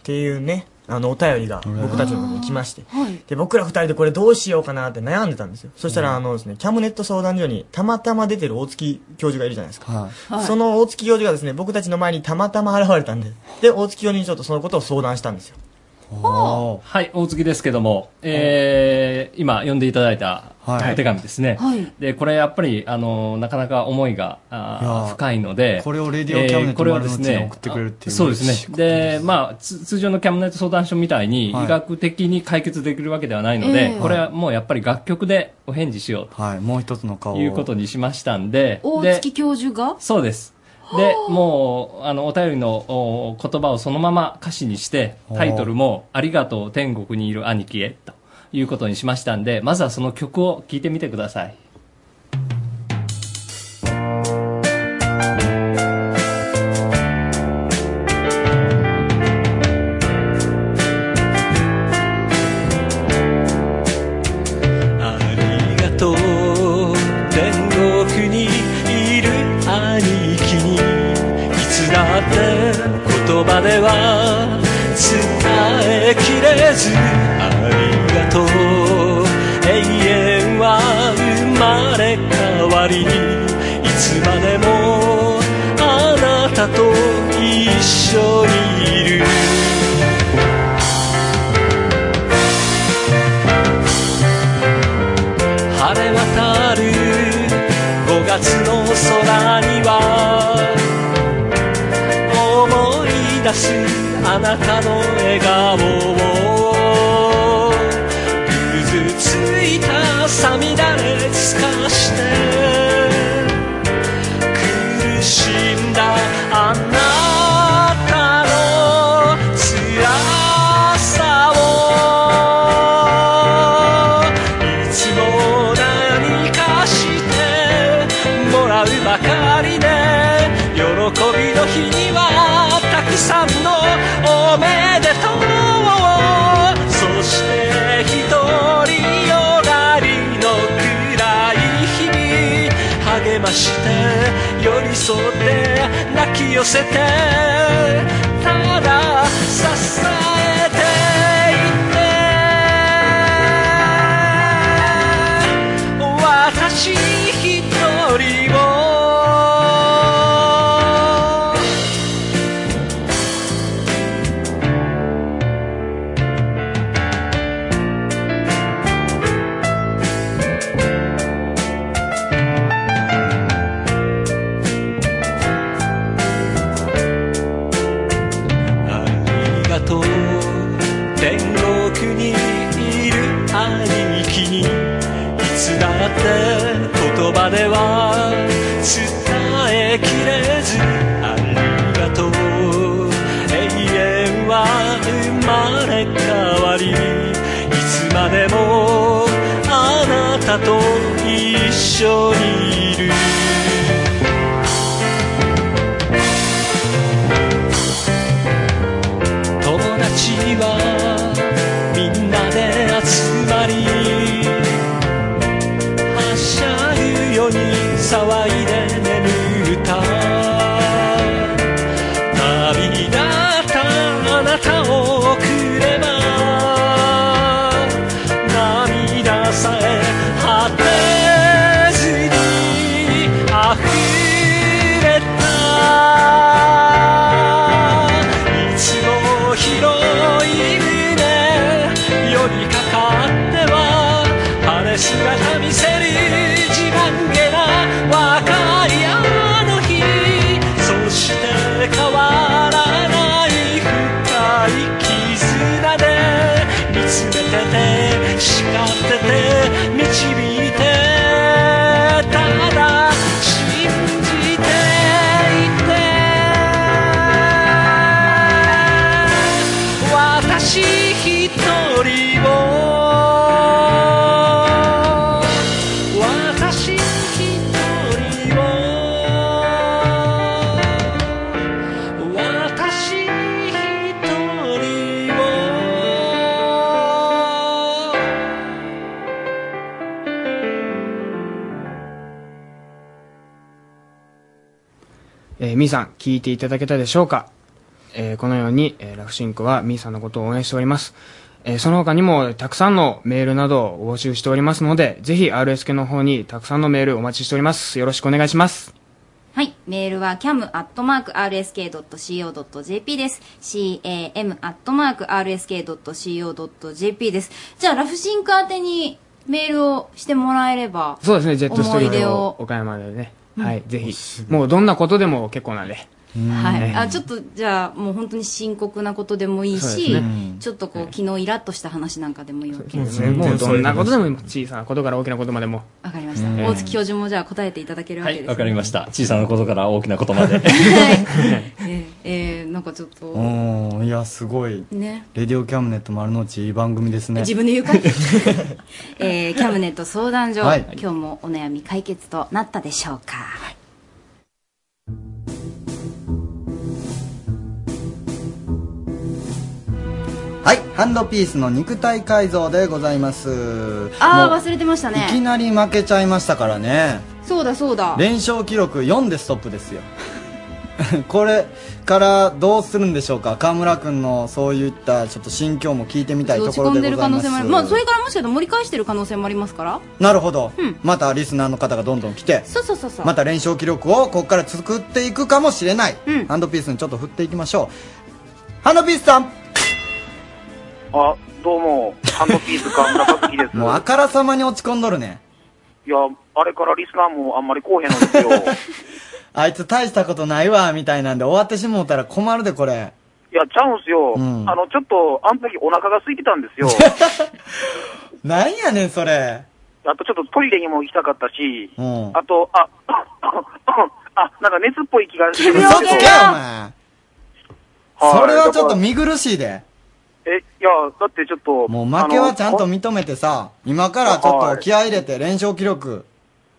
っていうねあのお便りが僕たちのところに来まして。はい。で僕ら二人でこれどうしようかなって悩んでたんですよ。そしたらあのですねキャムネット相談所にたまたま出てる大月教授がいるじゃないですか、はい。その大月教授がですね僕たちの前にたまたま現れたんで。で大月教授にちょっとそのことを相談したんですよはい、大月ですけども、えー、今読んでいただいたはいお手紙ですね。はいで、これやっぱり、あの、なかなか思いがあい深いので、これをレディオキャムネットこれをですね丸の内に送ってくれるっていうそうですね。で、まあ、つ通常のキャムネット相談所みたいに、はい医学的に解決できるわけではないのえで、えこれはもうやっぱり楽曲でお返事しようと。はい、もう一つの顔をいうことにしましたんで、で大月教授が？そうです。で、もう、あの、お便りのお言葉をそのまま歌詞にして、タイトルも、ありがとう天国にいる兄貴へ、ということにしましたんで、まずはその曲を聴いてみてください。ずありがとう永遠は生まれ変わりいつまでもあなたと一緒にいる。晴れ渡る5月の空には思い出すあなたの笑顔。泣き一晴れ姿見せ聞いていただけたでしょうか？えーこのように、えーラフシンクはみーさんのことを応援しております。えーその他にも、たくさんのメールなどを募集しておりますので、ぜひ RSK の方にたくさんのメールお待ちしております。よろしくお願いします。はい。メールは cam.rsk.co.jp です。cam.rsk.co.jp です。じゃあ、ラフシンク宛てにメールをしてもらえれば。そうですね、ジェットストリートを。岡山でね。うんはい、ぜひ。もうどんなことでも結構なんで。はい。ねあ、ちょっと、じゃあ、もう本当に深刻なことでもいいし、ねちょっとこう、昨日イラッとした話なんかでもいいわけですねもうどんなことでもいい、小さなことから大きなことまでも。わかりました。うん大月教授もじゃあ答えていただけるわはい、けですね。わかりました。小さなことから大きなことまで。(laughs) えーえーなんかちょっと、うんいやすごいね。レディオキャムネット丸の内いい番組ですね自分で言うか？い (laughs) えー、キャムネット相談所、はい今日もお悩み解決となったでしょうか？はいハンドピースの肉体改造でございます。ああ、忘れてましたいきね。なり負けちゃいましたからね。そうだそうだ。連勝記録4でストップですよ。(laughs) これからどうするんでしょうか？河村君のそういったちょっと心境も聞いてみたいところでございます。まあそれからもしかしたら盛り返してる可能性もありますから。なるほど、またリスナーの方がどんどん来て。そうそうそうそう。また連勝記録をここから作っていくかもしれない、ハンドピースにちょっと振っていきましょう。ハンドピースさんあ、どうも、ハンドピース河村和樹です。もうあからさまに落ち込んどるね。いや、あれからリスナーもあんまり来おへんのですよ。(laughs) あいつ大したことないわみたいなんで終わってしもうたら困るでこれ。いや、ちゃうんすよ。うん。あの、ちょっと、あの時お腹が空いてたんですよ。(laughs) なんやねんそれ。あとちょっとトイレにも行きたかったし、うん。あと、あ、(coughs) あ、なんか熱っぽい気がする嘘つけよお前。はいそれはちょっと見苦しいでえ、いや、だってちょっと。もう負けはちゃんと認めてさ今からちょっと気合い入れて連勝記録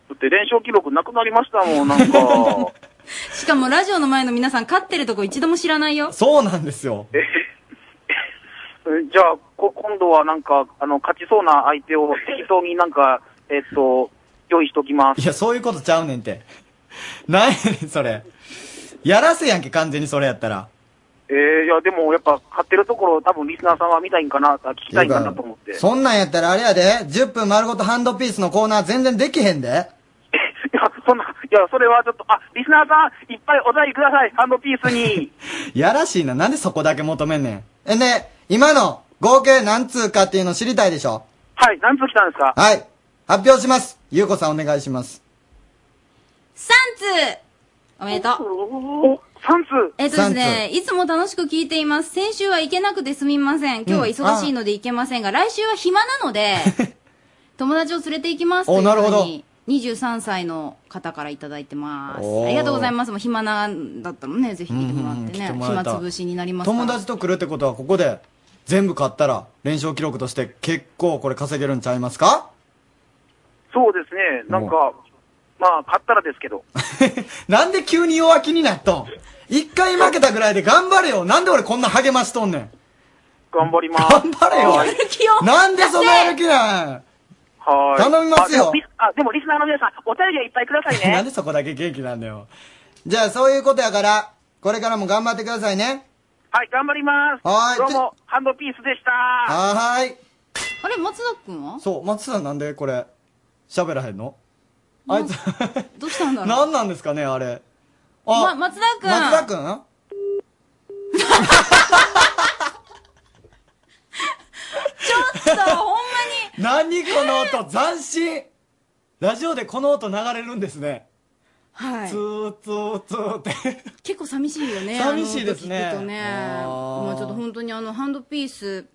だって連勝記録なくなりましたもん、なんか。(laughs) しかもラジオの前の皆さん勝ってるとこ一度も知らないよそうなんですよえじゃあ、こ今度はなんか、あの、勝ちそうな相手を適当になんか、えっと、用意しときます。いやそういうことちゃうねんて (laughs) なんやねんそれやらせやんけ完全にそれやったらえー、いや、でもやっぱ、勝ってるところ多分リスナーさんは見たいんかな、あ聞きたいんかなと思って。いそんなんやったらあれやで10分丸ごとハンドピースのコーナー全然できへんで。(laughs) や、そんな、いや、それはちょっと、あ、リスナーさん、いっぱいお題ください、ハンドピースに。(laughs) やらしいな。なんでそこだけ求めんねん。えんで今の合計何通かっていうの知りたいでしょ？はい、何通来たんですか？はい。発表します。ゆうこさんお願いします。3通。おめでとう。お、3通えっとですね、いつも楽しく聞いています。先週は行けなくてすみません。今日は忙しいので行けませんが、来週は暇なので、(laughs) 友達を連れて行きますというおなるほどふうに、23歳の方からいただいてます。おーありがとうございます。もう暇なんだったらね、ぜひ来てもらってね、うんうん来てもらえた暇つぶしになりますから。友達と来るってことはここで全部買ったら連勝記録として結構これ稼げるんちゃいますか？そうですね、なんか、まあ、勝ったらですけど。(laughs) なんで急に弱気になっとん?一回負けたぐらいで頑張れよ。なんで俺こんな励ましとんねん?頑張ります。頑張れよ。はい。なんでそんなやる気なん?はい。頼みますよ。あでもリスあ、でもリスナーの皆さん、お便りはいっぱいください (laughs) なんね。でそこだけ元気なんだよ。じゃあそういうことやからこれからも頑張ってくださいね。はい、頑張ります。はい。どうも、ハンドピースでした。はーい。あれ、松田くんは？そう松さんなんでこれ喋らへんの？あいつ。どうしたんだろう？何なんですかねあれ。ま、松田くん。松田くん？ちょっと、ほんま (laughs) 何この音斬新。ラジオでこの音流れるんですね。はい。ツーツーツーって。結構寂しいよね。寂しいですね。あの音聞くとね。まあちょっと本当にあの、ハンドピース。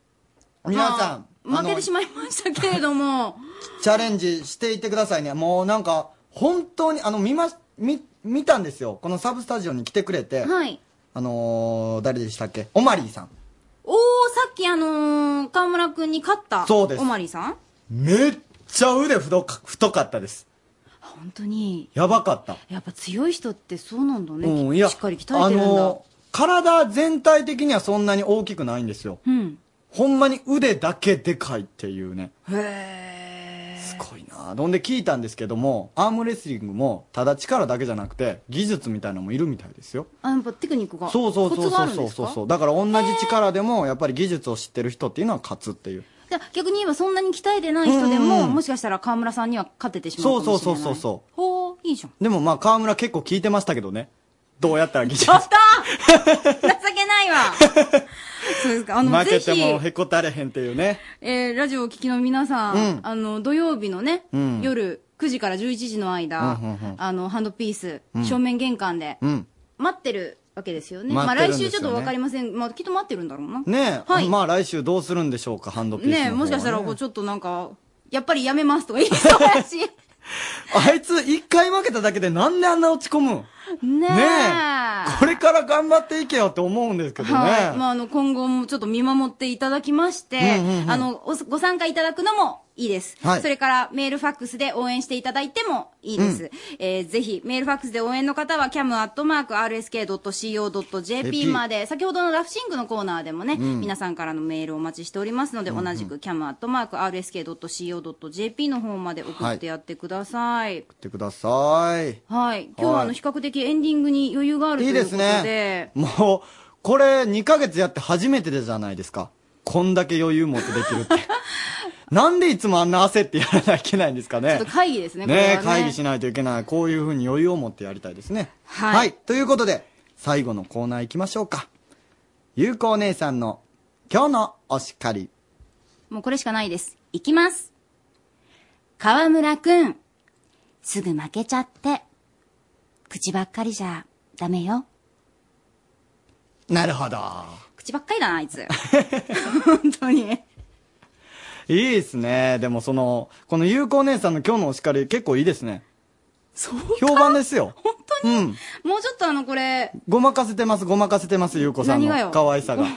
皆さん負けてしまいましたけれども。(laughs) チャレンジしていってくださいねもうなんか本当にあの見ま見見たんですよこのサブスタジオに来てくれて、はい。あのー、誰でしたっけ？オマリーさんおー、さっきあのー、河村くんに勝った。そうですおまりさん？めっちゃ腕太か太かったです本当に？やばかったやっぱ強い人ってそうなんだね。うんいやしっかり鍛えてるんだ。あのー体全体的にはそんなに大きくないんですようん。ほんまに腕だけでかいっていうね。へすごいな。ほんで聞いたんですけどもアームレスリングもただ力だけじゃなくて技術みたいなのもいるみたいですよ。あ、やっぱテクニックが。そうそうそうそうそうそう。だから同じ力でもやっぱり技術を知ってる人っていうのは勝つっていう。じゃあ逆に言えばそんなに鍛えてない人でも、うん。もしかしたら河村さんには勝ててしまうかもしれない。そうそうそうそうそう。ほう、いいじゃん。でもまあ河村結構聞いてましたけどね。どうやったら技術ちょっと！情けないわそうですか。あの、負けぜひ、てもへこたれへんっていうね。えー、ラジオをお聞きの皆さん、うん。あの、土曜日のね、うん。夜9時から11時の間、うんうんうん。あの、ハンドピース、うん。正面玄関で、うん。待ってるわけですよね。待まあってるんですよね。来週ちょっとわかりません。まあきっと待ってるんだろうな。ねえ、はい。まあ来週どうするんでしょうかハンドピースの方は。ねえもしかしたらこうちょっとなんか、やっぱりやめますとか言いそうやし。(laughs) あいつ一回負けただけでなんであんな落ち込むん？ねえ。ねこれから頑張っていけよって思うんですけどね。はい。まあ、あの、今後もちょっと見守っていただきまして、うんうんうんあの、おご参加いただくのもいいです。はいそれからメールファックスで応援していただいてもいいです。うんえーぜひ、メールファックスで応援の方は cam.rsk.co.jp まで、先ほどのラフシングのコーナーでもね、うん皆さんからのメールをお待ちしておりますので、同じく cam.rsk.co.jp の方まで送ってやってください。ってください。はい。今日はあの、比較的エンディングに余裕があるといいですいうことで、ね。もう、これ2ヶ月やって初めてでじゃないですか。こんだけ余裕持ってできるって。(laughs) なんでいつもあんな焦ってやらなきゃいけないんですかね。ちょっと会議ですね、これねはね。会議しないといけない。こういうふうに余裕を持ってやりたいですね。はいということで、最後のコーナー行きましょうか。ゆうこお姉さんの今日のお叱り。もうこれしかないです。いきます。河村くん、すぐ負けちゃって。口ばっかりじゃダメよ。なるほど。口ばっかりだな、あいつ。(laughs) 本当に。いいですね。でもその、このゆうこお姉さんの今日のお叱り結構いいですね。そう評判ですよ。本当に？うん。もうちょっとあの、これ、ごまかせてます、ごまかせてます、ゆうこさん何がよ？の可愛さが。は？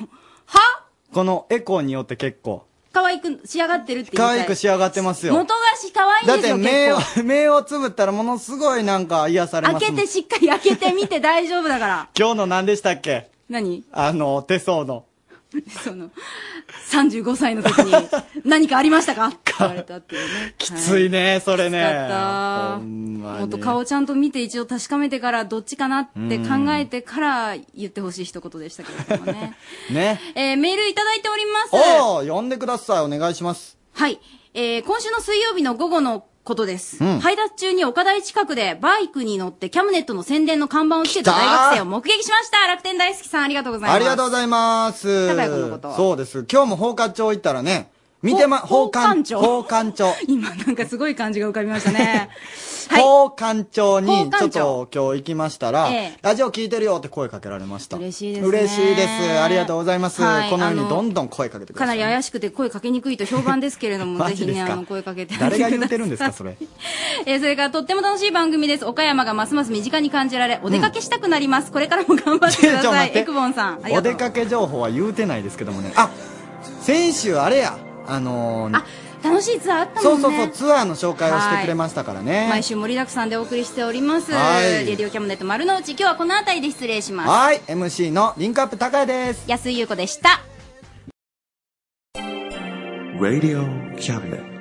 このエコーによって結構、可愛く仕上がってるって言い可たい愛く仕上がってますよ。元がし可愛いんだっですよ、て目を (laughs) 目をつぶったらものすごいなんか癒されますもん開けてしっかり開けてみて大丈夫だから。(laughs) 今日の何でしたっけ？何？あの、手相の。(laughs) その、35歳の時に何かありましたか？って言われたっていうね。きついね、それね。ったもっと顔ちゃんと見て一応確かめてからどっちかなって考えてから言ってほしい一言でしたけれどもね。(laughs) ね。えーメールいただいております。おー、呼んでください。お願いします。はい。えー今週の水曜日の午後のことです。うん配達中に岡台近くでバイクに乗ってキャムネットの宣伝の看板をつけた大学生を目撃しました。楽天大好きさんありがとうございます。ありがとうございます。高谷君のことそうです。今日も放課長行ったらね、見てま、ほ放館長。放館長。(laughs) 今なんかすごい感じが浮かびましたね。(laughs) 放館長に、放ちょっと今日行きましたら、ええラジオ聞いてるよって声かけられました。嬉しいですね嬉しいです。ありがとうございます。はいこのようにどんどん声かけてくださ。かないり怪しくて声かけにくいと評判ですけれども、マ (laughs) ぜひね、あの、声かけて誰が言ってるんですか、それ？えーそれからとっても楽しい番組です。岡山がますます身近に感じられ、お出かけしたくなります。これからも頑張ってください。エクボンさん。お出かけ情報は言うてないですけどもね。あ、先週あれや、あのー楽しいツアーあったもんね。そうそうそう、ツアーの紹介をしてくれましたからね。毎週盛りだくさんでお送りしております。はいレディオキャムネット丸の内、今日はこの辺りで失礼します。はい、MC のリンクアップ高谷です。安井優子でした。Radio Cabinet.